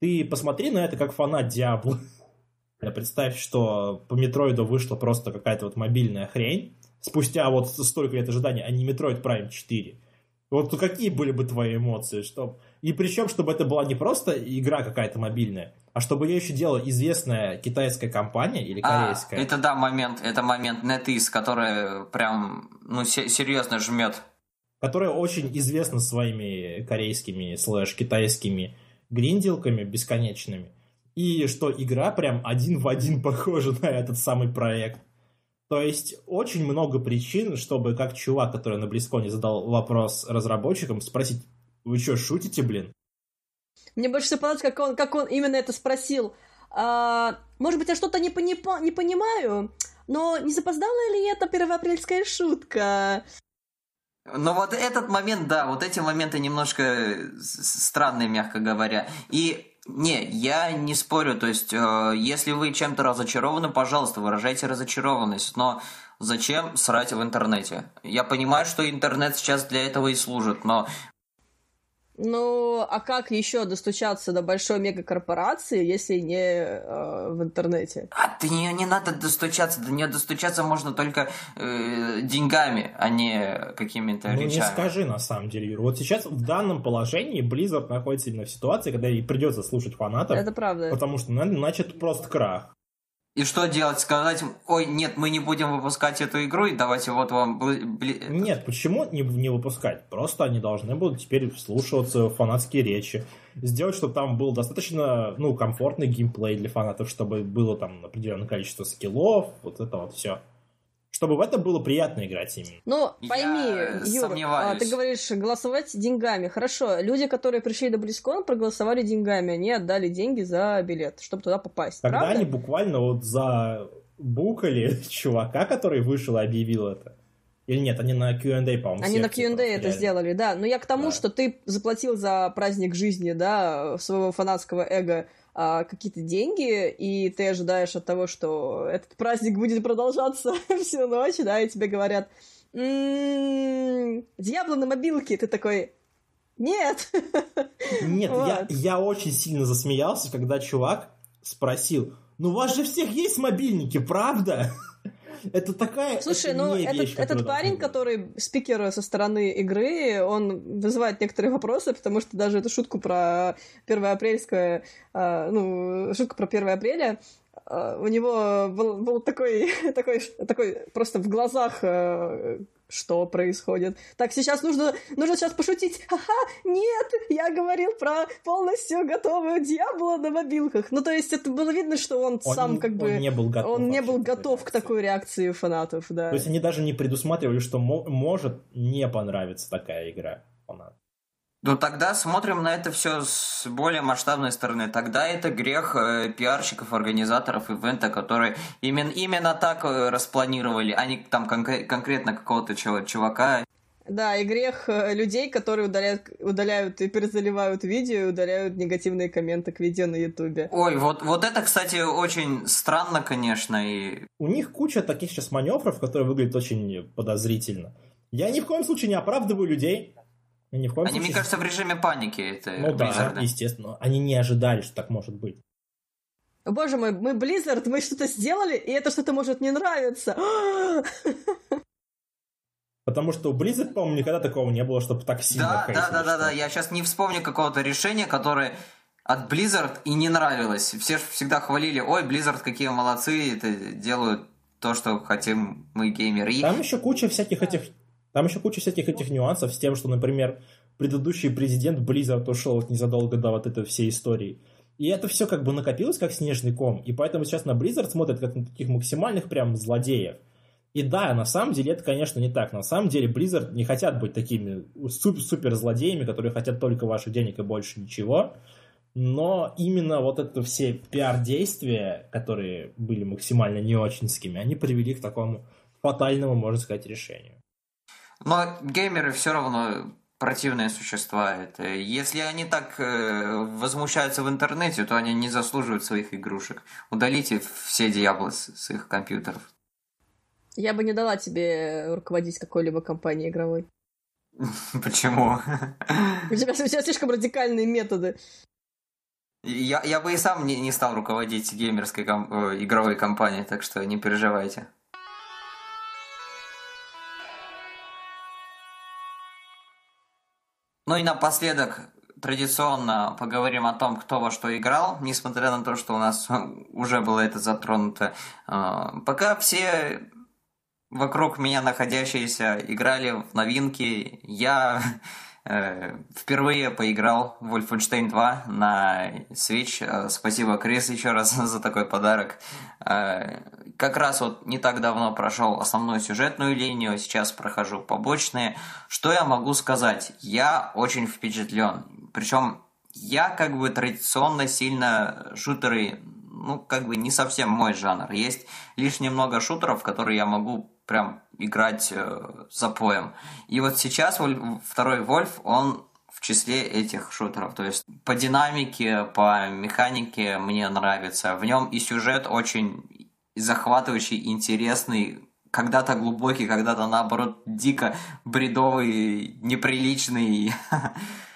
Ты посмотри на это как фанат Диабло. Представь, что по Метроиду вышла просто какая-то вот мобильная хрень, спустя вот столько лет ожидания, а не Metroid Prime 4. Вот какие были бы твои эмоции? Что... И причем, чтобы это была не просто игра какая-то мобильная, а чтобы ее еще делала известная китайская компания или а, корейская. А, это да, момент, это момент NetEase, которая прям, ну, серьезно жмет. Которая очень известна своими корейскими слэш китайскими гринделками бесконечными. И что игра прям один в один похожа на этот самый проект. То есть очень много причин, чтобы как чувак, который на Близконе задал вопрос разработчикам, спросить, вы что, шутите, блин? Мне больше всего понравилось, как он, как он именно это спросил. А, может быть, я что-то не, пони, не понимаю, но не запоздала ли это первоапрельская шутка? Ну вот этот момент, да, вот эти моменты немножко странные, мягко говоря. И не, я не спорю, то есть, э, если вы чем-то разочарованы, пожалуйста, выражайте разочарованность, но зачем срать в интернете? Я понимаю, что интернет сейчас для этого и служит, но ну, а как еще достучаться до большой мегакорпорации, если не э, в интернете? А до нее не надо достучаться, до нее достучаться можно только э, деньгами, а не какими-то ну, речами. не скажи, на самом деле, Юр. Вот сейчас в данном положении Blizzard находится именно в ситуации, когда ей придется слушать фанатов. Это правда. Потому что, ну, это просто крах. И что делать? Сказать, ой, нет, мы не будем выпускать эту игру, и давайте вот вам... Нет, почему не, не выпускать? Просто они должны будут теперь вслушиваться в фанатские речи. Сделать, чтобы там был достаточно, ну, комфортный геймплей для фанатов, чтобы было там определенное количество скиллов, вот это вот все чтобы в это было приятно играть именно. Ну, пойми, Юр, а, ты говоришь голосовать деньгами. Хорошо, люди, которые пришли до Близкон, проголосовали деньгами, они отдали деньги за билет, чтобы туда попасть. Тогда правда? они буквально вот за букали чувака, который вышел и объявил это. Или нет, они на Q&A, по-моему, Они на Q&A это реально. сделали, да. Но я к тому, да. что ты заплатил за праздник жизни, да, своего фанатского эго а, какие-то деньги, и ты ожидаешь от того, что этот праздник будет продолжаться всю ночь, да, и тебе говорят, м-м, Диабло на мобилке, ты такой, нет. Нет, вот. я, я очень сильно засмеялся, когда чувак спросил, ну у вас же всех есть мобильники, правда? Это такая... Слушай, это ну этот, вещь, этот парень, быть. который спикер со стороны игры, он вызывает некоторые вопросы, потому что даже эту шутку про 1 апрельское, а, ну, шутку про 1 апреля, а, у него был, был такой, такой, такой просто в глазах а, что происходит. Так, сейчас нужно, нужно сейчас пошутить. Ха-ха, нет, я говорил про полностью готовую Диабло на мобилках. Ну, то есть это было видно, что он, он сам как он бы... не был готов. Он не был готов к такой реакции фанатов, да. То есть они даже не предусматривали, что может не понравиться такая игра фанатам. Ну тогда смотрим на это все с более масштабной стороны. Тогда это грех э, пиарщиков, организаторов ивента, которые именно, именно так э, распланировали, а не там кон- конкретно какого-то чувака. Да, и грех э, людей, которые удаляют, удаляют и перезаливают видео, и удаляют негативные комменты к видео на Ютубе. Ой, вот, вот это, кстати, очень странно, конечно. И... У них куча таких сейчас маневров, которые выглядят очень подозрительно. Я ни в коем случае не оправдываю людей, они, в коем Они случае... мне кажется, в режиме паники. Это ну Blizzard. да, естественно. Они не ожидали, что так может быть. Боже мой, мы Blizzard, мы что-то сделали, и это что-то может не нравиться. Потому что у Blizzard, по-моему, никогда такого не было, чтобы так сильно Да, да, да, да, да. Я сейчас не вспомню какого-то решения, которое от Blizzard и не нравилось. Все всегда хвалили, ой, Blizzard какие молодцы, это делают то, что хотим мы геймеры. Там еще куча всяких этих... Там еще куча всяких этих нюансов с тем, что, например, предыдущий президент Blizzard ушел вот незадолго до вот этой всей истории. И это все как бы накопилось как снежный ком, и поэтому сейчас на Blizzard смотрят как на таких максимальных прям злодеев. И да, на самом деле это, конечно, не так. На самом деле Blizzard не хотят быть такими супер злодеями, которые хотят только ваших денег и больше ничего. Но именно вот это все пиар-действия, которые были максимально не очинскими, они привели к такому фатальному, можно сказать, решению. Но геймеры все равно противные существа. Это если они так э, возмущаются в интернете, то они не заслуживают своих игрушек. Удалите все дьяволы с, с их компьютеров. Я бы не дала тебе руководить какой-либо компанией игровой. Почему? У тебя, у тебя слишком радикальные методы. Я, я бы и сам не, не стал руководить геймерской ком- э, игровой компанией, так что не переживайте. Ну и напоследок традиционно поговорим о том, кто во что играл, несмотря на то, что у нас уже было это затронуто. А, пока все вокруг меня находящиеся играли в новинки, я Э, впервые поиграл в Wolfenstein 2 на Switch. Э, спасибо, Крис, еще раз за такой подарок. Э, как раз вот не так давно прошел основную сюжетную линию, сейчас прохожу побочные. Что я могу сказать? Я очень впечатлен. Причем я как бы традиционно сильно шутеры, ну, как бы не совсем мой жанр. Есть лишь немного шутеров, которые я могу прям играть э, запоем. И вот сейчас второй Вольф, он в числе этих шутеров. То есть по динамике, по механике мне нравится. В нем и сюжет очень захватывающий, интересный, когда-то глубокий, когда-то наоборот дико бредовый, неприличный.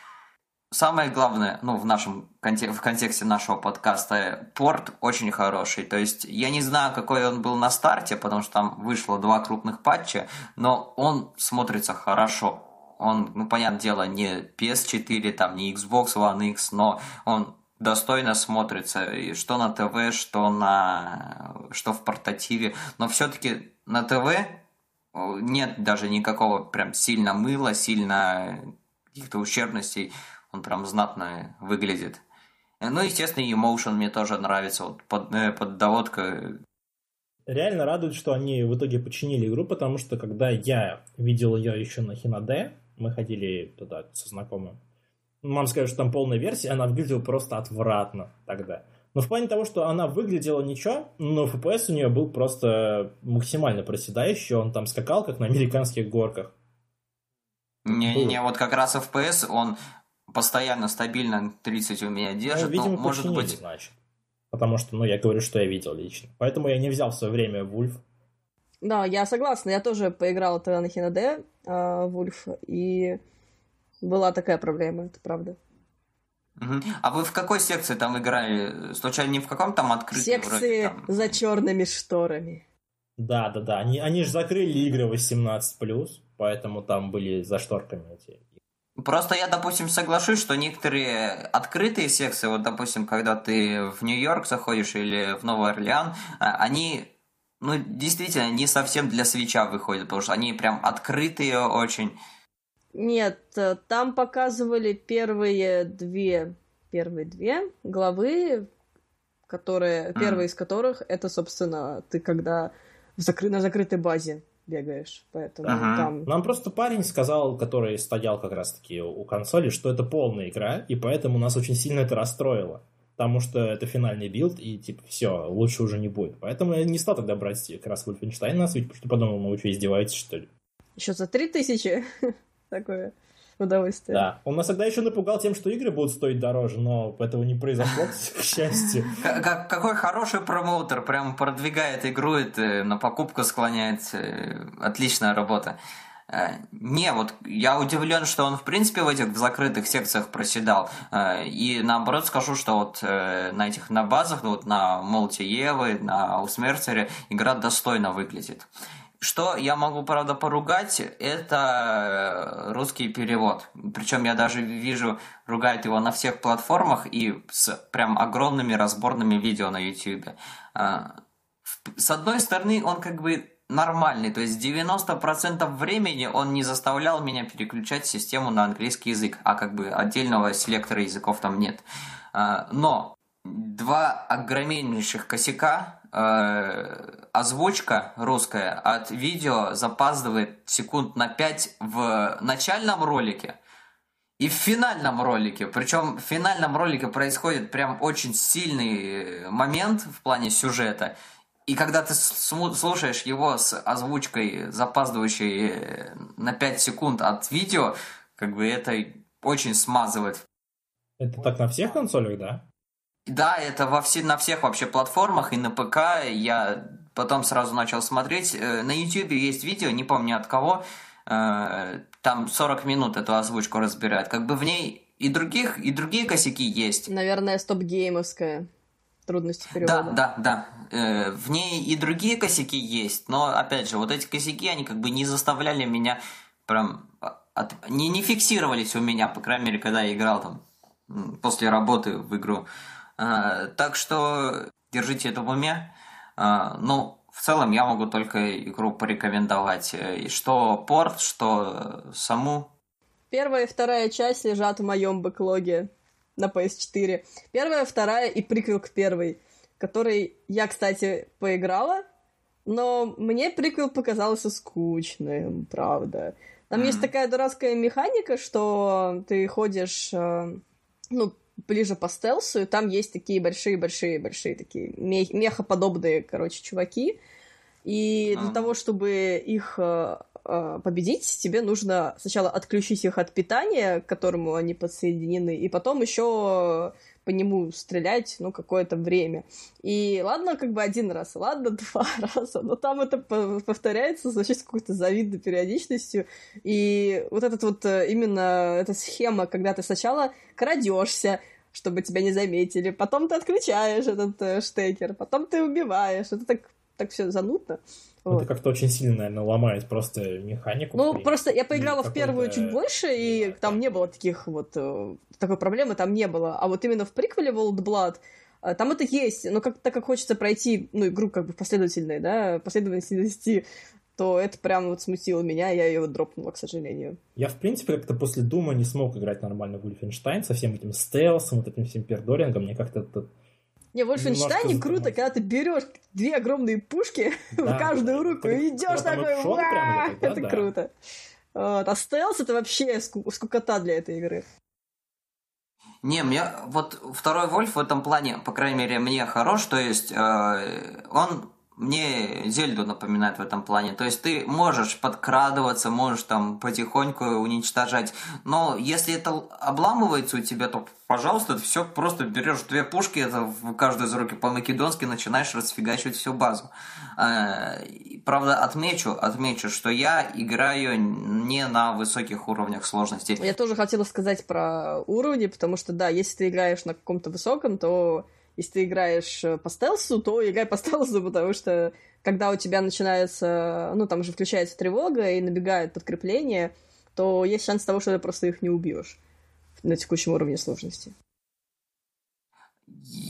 Самое главное, ну, в нашем в контексте нашего подкаста, порт очень хороший. То есть я не знаю, какой он был на старте, потому что там вышло два крупных патча, но он смотрится хорошо. Он, ну, понятное дело, не PS4, там, не Xbox One X, но он достойно смотрится, и что на ТВ, что на что в портативе, но все-таки на ТВ нет даже никакого прям сильно мыла, сильно каких-то ущербностей он прям знатно выглядит. Ну, естественно, Emotion мне тоже нравится, вот под, э, под доводка. Реально радует, что они в итоге починили игру, потому что когда я видел ее еще на Хинаде, мы ходили туда со знакомым, мам скажет, что там полная версия, она выглядела просто отвратно тогда. Но в плане того, что она выглядела ничего, но FPS у нее был просто максимально проседающий, он там скакал, как на американских горках. Не-не-не, вот как раз FPS, он постоянно, стабильно 30 у меня держит. Ну, видимо, может быть... значит. Потому что, ну, я говорю, что я видел лично. Поэтому я не взял в свое время Вульф. Да, я согласна. Я тоже поиграла тогда на Хинаде э, Вульф, и была такая проблема, это правда. Угу. А вы в какой секции там играли? Случайно не в каком там открытом? Секции вроде, там... за черными шторами. Да, да, да. Они, они же закрыли игры 18+, поэтому там были за шторками эти Просто я, допустим, соглашусь, что некоторые открытые секции, вот, допустим, когда ты в Нью-Йорк заходишь или в Новый Орлеан, а, они, ну, действительно, не совсем для свеча выходят, потому что они прям открытые очень. Нет, э, там показывали первые две, первые две главы, которые, mm. первая из которых, это, собственно, ты когда в закры... на закрытой базе бегаешь, поэтому ага. там... Нам просто парень сказал, который стоял как раз-таки у консоли, что это полная игра, и поэтому нас очень сильно это расстроило. Потому что это финальный build, и типа все, лучше уже не будет. Поэтому я не стал тогда брать как раз Wolfenstein на Switch, потому что подумал, ну вы что, издеваетесь, что ли? Еще за три тысячи? Такое удовольствие. Да. Он нас тогда еще напугал тем, что игры будут стоить дороже, но этого не произошло, к счастью. Какой хороший промоутер, прям продвигает игру, это на покупку склоняет. Э, отличная работа. Э, не, вот я удивлен, что он в принципе в этих закрытых секциях проседал. Э, и наоборот скажу, что вот на этих на базах, вот на Молти Евы, на Усмерцере игра достойно выглядит. Что я могу, правда, поругать, это э, русский перевод. Причем я даже вижу, ругают его на всех платформах и с прям огромными разборными видео на YouTube. А, с одной стороны, он как бы нормальный, то есть 90% времени он не заставлял меня переключать систему на английский язык, а как бы отдельного селектора языков там нет. А, но два огромнейших косяка э, озвучка русская от видео запаздывает секунд на 5 в начальном ролике и в финальном ролике. Причем в финальном ролике происходит прям очень сильный момент в плане сюжета. И когда ты слушаешь его с озвучкой, запаздывающей э, на 5 секунд от видео, как бы это очень смазывает. Это так на всех консолях, да? Да, это во все, на всех вообще платформах и на ПК. Я потом сразу начал смотреть. Э, на YouTube есть видео, не помню от кого. Э, там 40 минут эту озвучку разбирают. Как бы в ней и других, и другие косяки есть. Наверное, стоп-геймовская трудности перевода. Да, да, да. Э, в ней и другие косяки есть, но, опять же, вот эти косяки, они как бы не заставляли меня прям... От... Не, не фиксировались у меня, по крайней мере, когда я играл там после работы в игру. А, так что держите это в уме. А, ну, в целом я могу только игру порекомендовать. И что порт, что саму. Первая и вторая часть лежат в моем бэклоге на PS4. Первая, вторая и приквел к первой, который я, кстати, поиграла, но мне приквел показался скучным, правда. Там mm-hmm. есть такая дурацкая механика, что ты ходишь, э, ну, ближе по стелсу, и там есть такие большие-большие-большие такие мехоподобные, короче, чуваки. И для того, чтобы их э, э, победить, тебе нужно сначала отключить их от питания, к которому они подсоединены, и потом еще по нему стрелять, ну, какое-то время. И ладно, как бы один раз, ладно, два раза, но там это повторяется с очень какой-то завидной периодичностью. И вот этот вот э, именно эта схема, когда ты сначала крадешься, чтобы тебя не заметили, потом ты отключаешь этот э, штекер, потом ты убиваешь. Это так, так все занудно. Вот. Это как-то очень сильно, наверное, ломает просто механику. Ну, просто я поиграла в первую чуть больше, и да, там не было таких вот... Э, такой проблемы там не было. А вот именно в приквеле World Blood э, там это есть, но как, так как хочется пройти, ну, игру как бы последовательной, да, последовательности, то это прям вот смутило меня, я ее вот дропнула, к сожалению. Я, в принципе, как-то после Дума не смог играть нормально в Wolfenstein со всем этим стелсом, вот этим всем пердорингом, мне как-то это не, в Wolfenstein круто, когда ты берешь две огромные пушки да, в каждую руку и идешь такой, это да. круто. Вот. А стелс это вообще скукота для этой игры. Не, мне вот второй Вольф в этом плане, по крайней мере, мне хорош, то есть э, он мне Зельду напоминает в этом плане. То есть ты можешь подкрадываться, можешь там потихоньку уничтожать. Но если это обламывается у тебя, то, пожалуйста, ты все просто берешь две пушки, это в каждой из руки по-македонски, начинаешь расфигачивать всю базу. А, правда, отмечу, отмечу, что я играю не на высоких уровнях сложности. Я тоже хотела сказать про уровни, потому что, да, если ты играешь на каком-то высоком, то если ты играешь э, по стелсу, то играй по стелсу, потому что когда у тебя начинается, ну, там уже включается тревога и набегает подкрепление, то есть шанс того, что ты просто их не убьешь на текущем уровне сложности.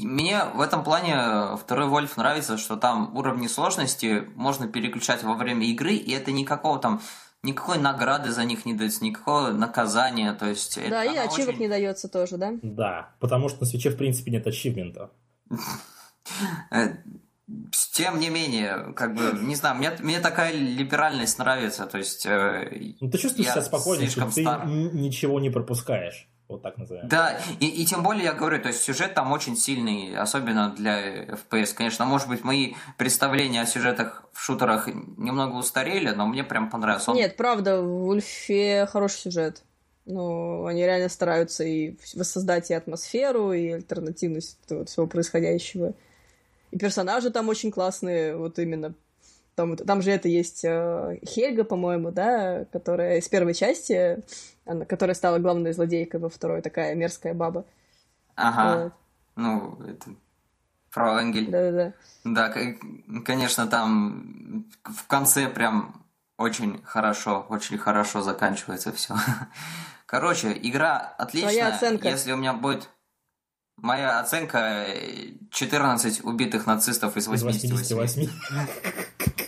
Мне в этом плане второй Вольф нравится, что там уровни сложности можно переключать во время игры, и это никакого там никакой награды за них не дается, никакого наказания, то есть... Да, и ачивок очень... не дается тоже, да? Да, потому что на свече, в принципе, нет ачивмента. Э, тем не менее, как бы, не знаю, мне, мне такая либеральность нравится, то есть... Э, ну, ты чувствуешь себя спокойно, что ты ничего не пропускаешь вот так назовем. Да, и, и тем более я говорю, то есть сюжет там очень сильный, особенно для FPS. Конечно, может быть, мои представления о сюжетах в шутерах немного устарели, но мне прям понравился. Он... Нет, правда, в Ульфе хороший сюжет. Ну, они реально стараются и воссоздать и атмосферу, и альтернативность вот всего происходящего. И персонажи там очень классные, вот именно там, там же это есть э, Хельга, по-моему, да, которая из первой части, она, которая стала главной злодейкой во второй, такая мерзкая баба. Ага. Вот. Ну, это Фрау Энгель. Да-да-да. Да, конечно, там в конце прям очень хорошо, очень хорошо заканчивается все. Короче, игра отличная. Твоя оценка. Если у меня будет Моя оценка 14 убитых нацистов из 88. 88.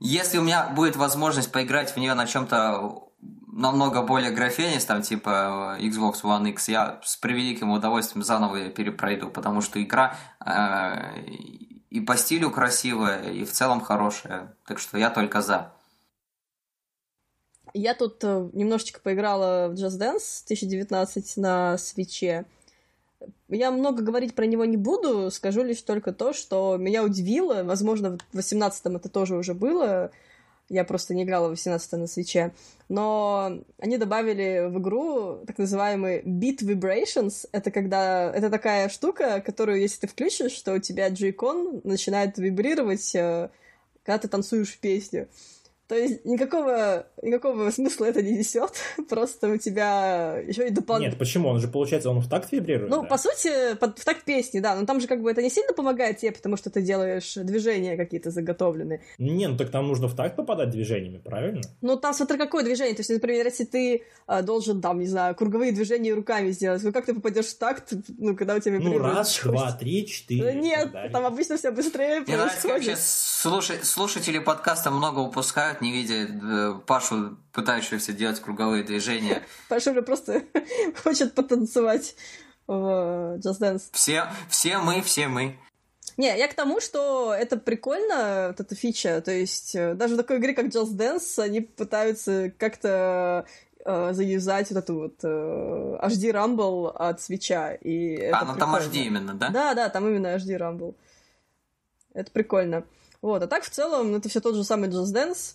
Если у меня будет возможность поиграть в нее на чем-то намного более графенистом, типа Xbox One X, я с превеликим удовольствием заново ее перепройду, потому что игра э, и по стилю красивая, и в целом хорошая. Так что я только за. Я тут э, немножечко поиграла в Just Dance 2019 на свече. Я много говорить про него не буду, скажу лишь только то, что меня удивило, возможно, в 18-м это тоже уже было, я просто не играла в 18 на свече, но они добавили в игру так называемый Beat Vibrations, это когда, это такая штука, которую, если ты включишь, что у тебя джейкон начинает вибрировать, э, когда ты танцуешь песню. То есть никакого, никакого смысла это не несет, просто у тебя еще и дополнительно... Нет, почему? Он же, получается, он в такт вибрирует, Ну, да? по сути, под, в такт песни, да, но там же как бы это не сильно помогает тебе, потому что ты делаешь движения какие-то заготовленные. Не, ну так там нужно в такт попадать движениями, правильно? Ну, там смотри, какое движение. То есть, например, если ты а, должен, там, не знаю, круговые движения руками сделать, ну как ты попадешь в такт, ну, когда у тебя Ну, вибрирует раз, что-то? два, три, четыре. Ну, Нет, там обычно все быстрее происходит. слушай- слушатели подкаста много упускают, не видя э, Пашу, пытающегося делать круговые движения. Паша уже просто хочет потанцевать в Just Dance. Все, все мы, все мы. Не, я к тому, что это прикольно, вот эта фича. То есть э, даже в такой игре, как Just Dance, они пытаются как-то э, заюзать вот эту вот э, HD Rumble от свеча. И это а, ну там. HD именно, да? Да, да, там именно HD Rumble. Это прикольно. Вот, а так в целом это все тот же самый Just Dance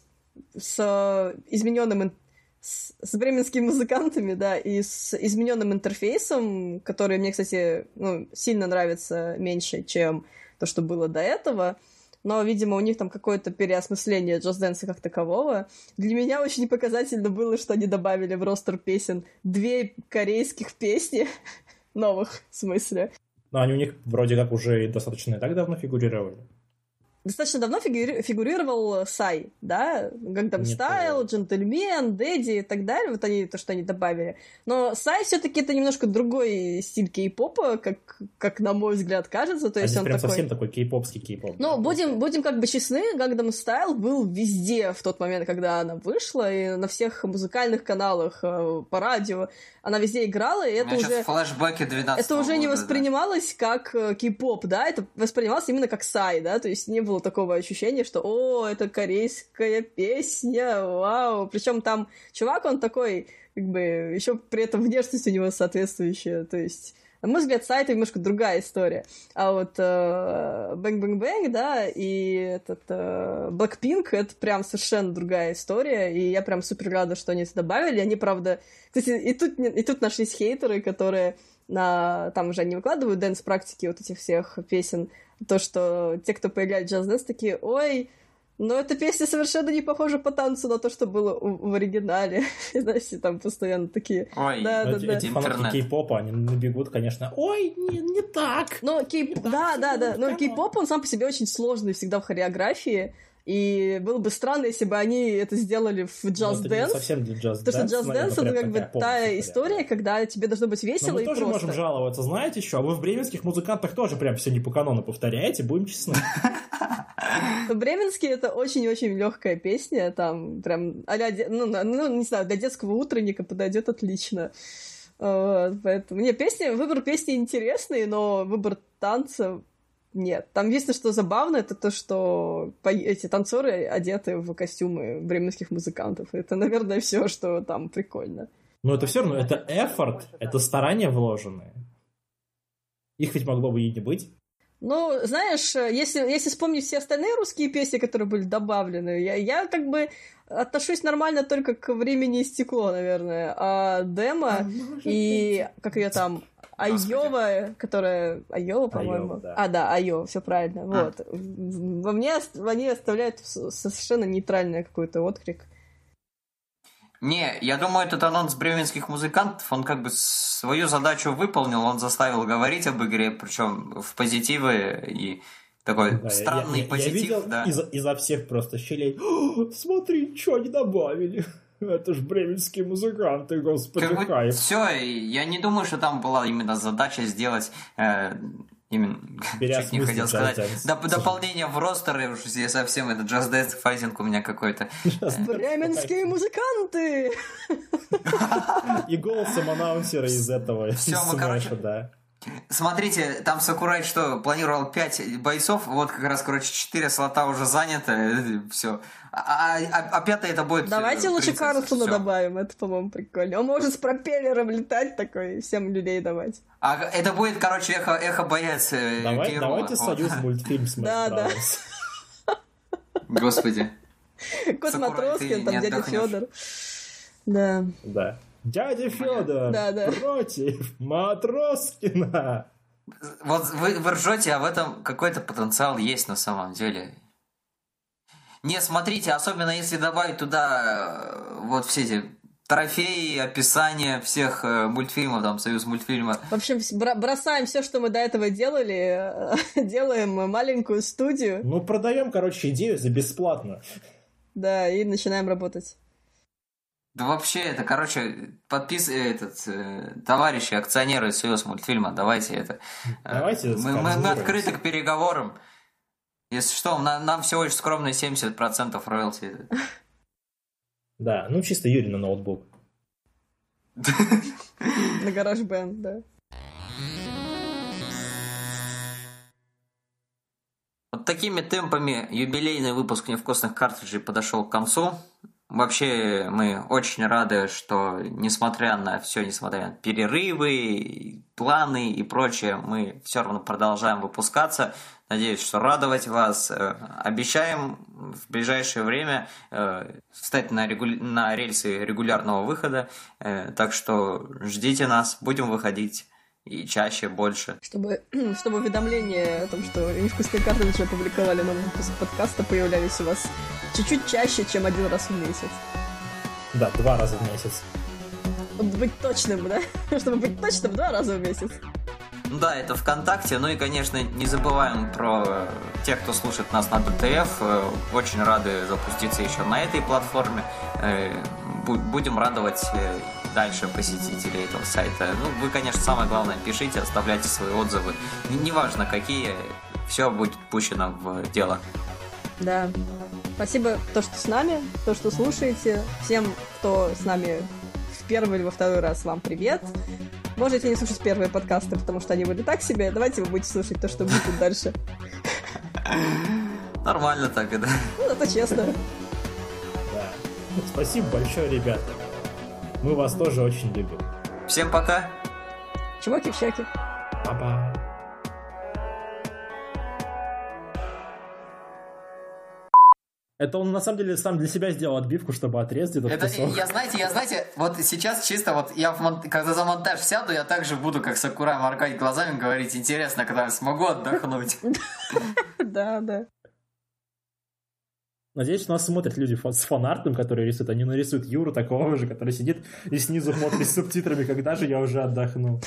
с э, измененным с, бременскими музыкантами, да, и с измененным интерфейсом, который мне, кстати, ну, сильно нравится меньше, чем то, что было до этого. Но, видимо, у них там какое-то переосмысление Just Dance как такового. Для меня очень показательно было, что они добавили в ростер песен две корейских песни, новых, в смысле. Но они у них вроде как уже достаточно и так давно фигурировали. Достаточно давно фигури- фигурировал Сай, да, Гангдам Не Стайл. Джентльмен, Дэдди и так далее, вот они, то, что они добавили. Но Сай все таки это немножко другой стиль кей-попа, как, как на мой взгляд кажется, то а есть он прям такой... совсем такой кей-попский кей-поп. Ну, да, будем, будем как бы честны, Gangnam Style был везде в тот момент, когда она вышла, и на всех музыкальных каналах, э, по радио, она везде играла, и У это меня уже... флешбеки 12 Это уже не года, да. воспринималось как э, кей-поп, да, это воспринималось именно как сай, да, то есть не было такого ощущения, что «О, это корейская песня, вау!» Причем там чувак, он такой, как бы, еще при этом внешность у него соответствующая, то есть... На мой взгляд, сайт немножко другая история. А вот э, Bang Bang Bang, да, и этот э, Blackpink, это прям совершенно другая история, и я прям супер рада, что они это добавили. Они, правда... Кстати, и тут, и тут нашлись хейтеры, которые на... Там уже они выкладывают дэнс-практики вот этих всех песен. То, что те, кто поиграли в Just Dance, такие, ой, но эта песня совершенно не похожа по танцу на то, что было у- в оригинале. Знаете, там постоянно такие... Ой, Да, Ну, да, эти, да. эти фанатки кей-попа, они набегут, конечно. Ой, не, не так. Ну, кей... так Да, да, да. Ну, прямо. кей-поп, он сам по себе очень сложный всегда в хореографии. И было бы странно, если бы они это сделали в Ну, Just не Dance. совсем для Just Потому что Just Dance это как бы та история, когда тебе должно быть Но весело мы и тоже просто. можем жаловаться, знаете что? А вы в бременских музыкантах тоже прям все не по канону повторяете, будем честны. Бременский это очень-очень легкая песня, там прям а ну, ну, не знаю, для детского утренника подойдет отлично. Вот, поэтому, не, песни, выбор песни интересный, но выбор танца нет. Там единственное, что забавно, это то, что эти танцоры одеты в костюмы бременских музыкантов. Это, наверное, все, что там прикольно. Но это все равно, это effort, это старания вложенные. Их ведь могло бы и не быть. Ну, знаешь, если, если вспомнить все остальные русские песни, которые были добавлены, я, я как бы отношусь нормально только к времени и стекло, наверное. А демо и как ее там Айова, которая Айова, по-моему. Айова, да. А, да, Айова, все правильно. Вот. Во мне они оставляют совершенно нейтральный какой-то отклик. Не, я думаю, этот анонс бременских музыкантов, он как бы свою задачу выполнил, он заставил говорить об игре, причем в позитивы и такой Да, я- странный я, я позитив, видел да. изо, изо всех просто щелей. «О, смотри, что они добавили. Это ж бременские музыканты, господи, Как бы кайф. все, я не думаю, что там была именно задача сделать э, именно, чуть не хотел сказать, доп- дополнение в ростеры, уж здесь совсем это Just Dance файтинг у меня какой-то. Бременские музыканты! И голосом анонсера из этого, Всё, мы, короче, да. Смотрите, там Сакурай что, планировал 5 бойцов, вот как раз, короче, 4 слота уже заняты, все. А, а- а пятый это будет... Давайте э, лучше Карлсона добавим, это, по-моему, прикольно. Он может с пропеллером летать такой всем людей давать. А это будет, короче, эхо, эхо боец э, Давай, давайте Вот. союз мультфильм Smash Да, да. Господи. Кот Матроскин, там дядя. Федор. Да. Да. Дядя Федор Да, да. против Матроскина. Вот вы, вы ржете, а в этом какой-то потенциал есть на самом деле. Не, смотрите, особенно если добавить туда э, вот все эти трофеи, описания всех э, мультфильмов, там, Союз мультфильма. В общем, бро- бросаем все, что мы до этого делали, делаем маленькую студию, Ну, продаем, короче, идею за бесплатно. да, и начинаем работать. Да вообще, это, короче, подпис... э, этот, э, товарищи, акционеры Союз мультфильма, давайте это... э, Давайте мы, мы- мы открыты к переговорам. Если что, на- нам всего лишь скромные 70% роялти. Да, ну чисто Юрий на ноутбук. На гараж бенд, да. Вот такими темпами юбилейный выпуск невкусных картриджей подошел к концу. Вообще, мы очень рады, что несмотря на все, несмотря на перерывы, планы и прочее, мы все равно продолжаем выпускаться. Надеюсь, что радовать вас. Э, Обещаем в ближайшее время э, встать на, регу- на рельсы регулярного выхода. Э, Так что ждите нас, будем выходить и чаще, больше. Чтобы, чтобы уведомления о том, что невкусные картриджи опубликовали новый выпуск подкаста, появлялись у вас чуть-чуть чаще, чем один раз в месяц. Да, два раза в месяц. Вот быть точным, да? Чтобы быть точным, два раза в месяц. Ну Да, это ВКонтакте. Ну и, конечно, не забываем про э, тех, кто слушает нас на ДТФ. Э, Очень рады запуститься еще на этой платформе. Э, бу- Будем радовать дальше посетителей этого сайта. Ну, вы, конечно, самое главное, пишите, оставляйте свои отзывы. Неважно, какие, все будет пущено в дело. Да. Спасибо, то, что с нами, то, что слушаете. Всем, кто с нами в первый или во второй раз, вам привет. Можете не слушать первые подкасты, потому что они были так себе. Давайте вы будете слушать то, что будет дальше. Нормально так, да. Ну, это честно. Да. Спасибо большое, ребята. Мы вас тоже очень любим. Всем пока. Чуваки в щеки. Па-па. Это он на самом деле сам для себя сделал отбивку, чтобы отрезать этот Это, кусок. я, знаете, я, знаете, вот сейчас чисто вот я, в мон- когда за монтаж сяду, я также буду, как Сакурай, моргать глазами, говорить, интересно, когда я смогу отдохнуть. Да, да. Надеюсь, нас смотрят люди с фанартом, которые рисуют. Они нарисуют Юру такого же, который сидит и снизу смотрит с субтитрами, когда же я уже отдохну.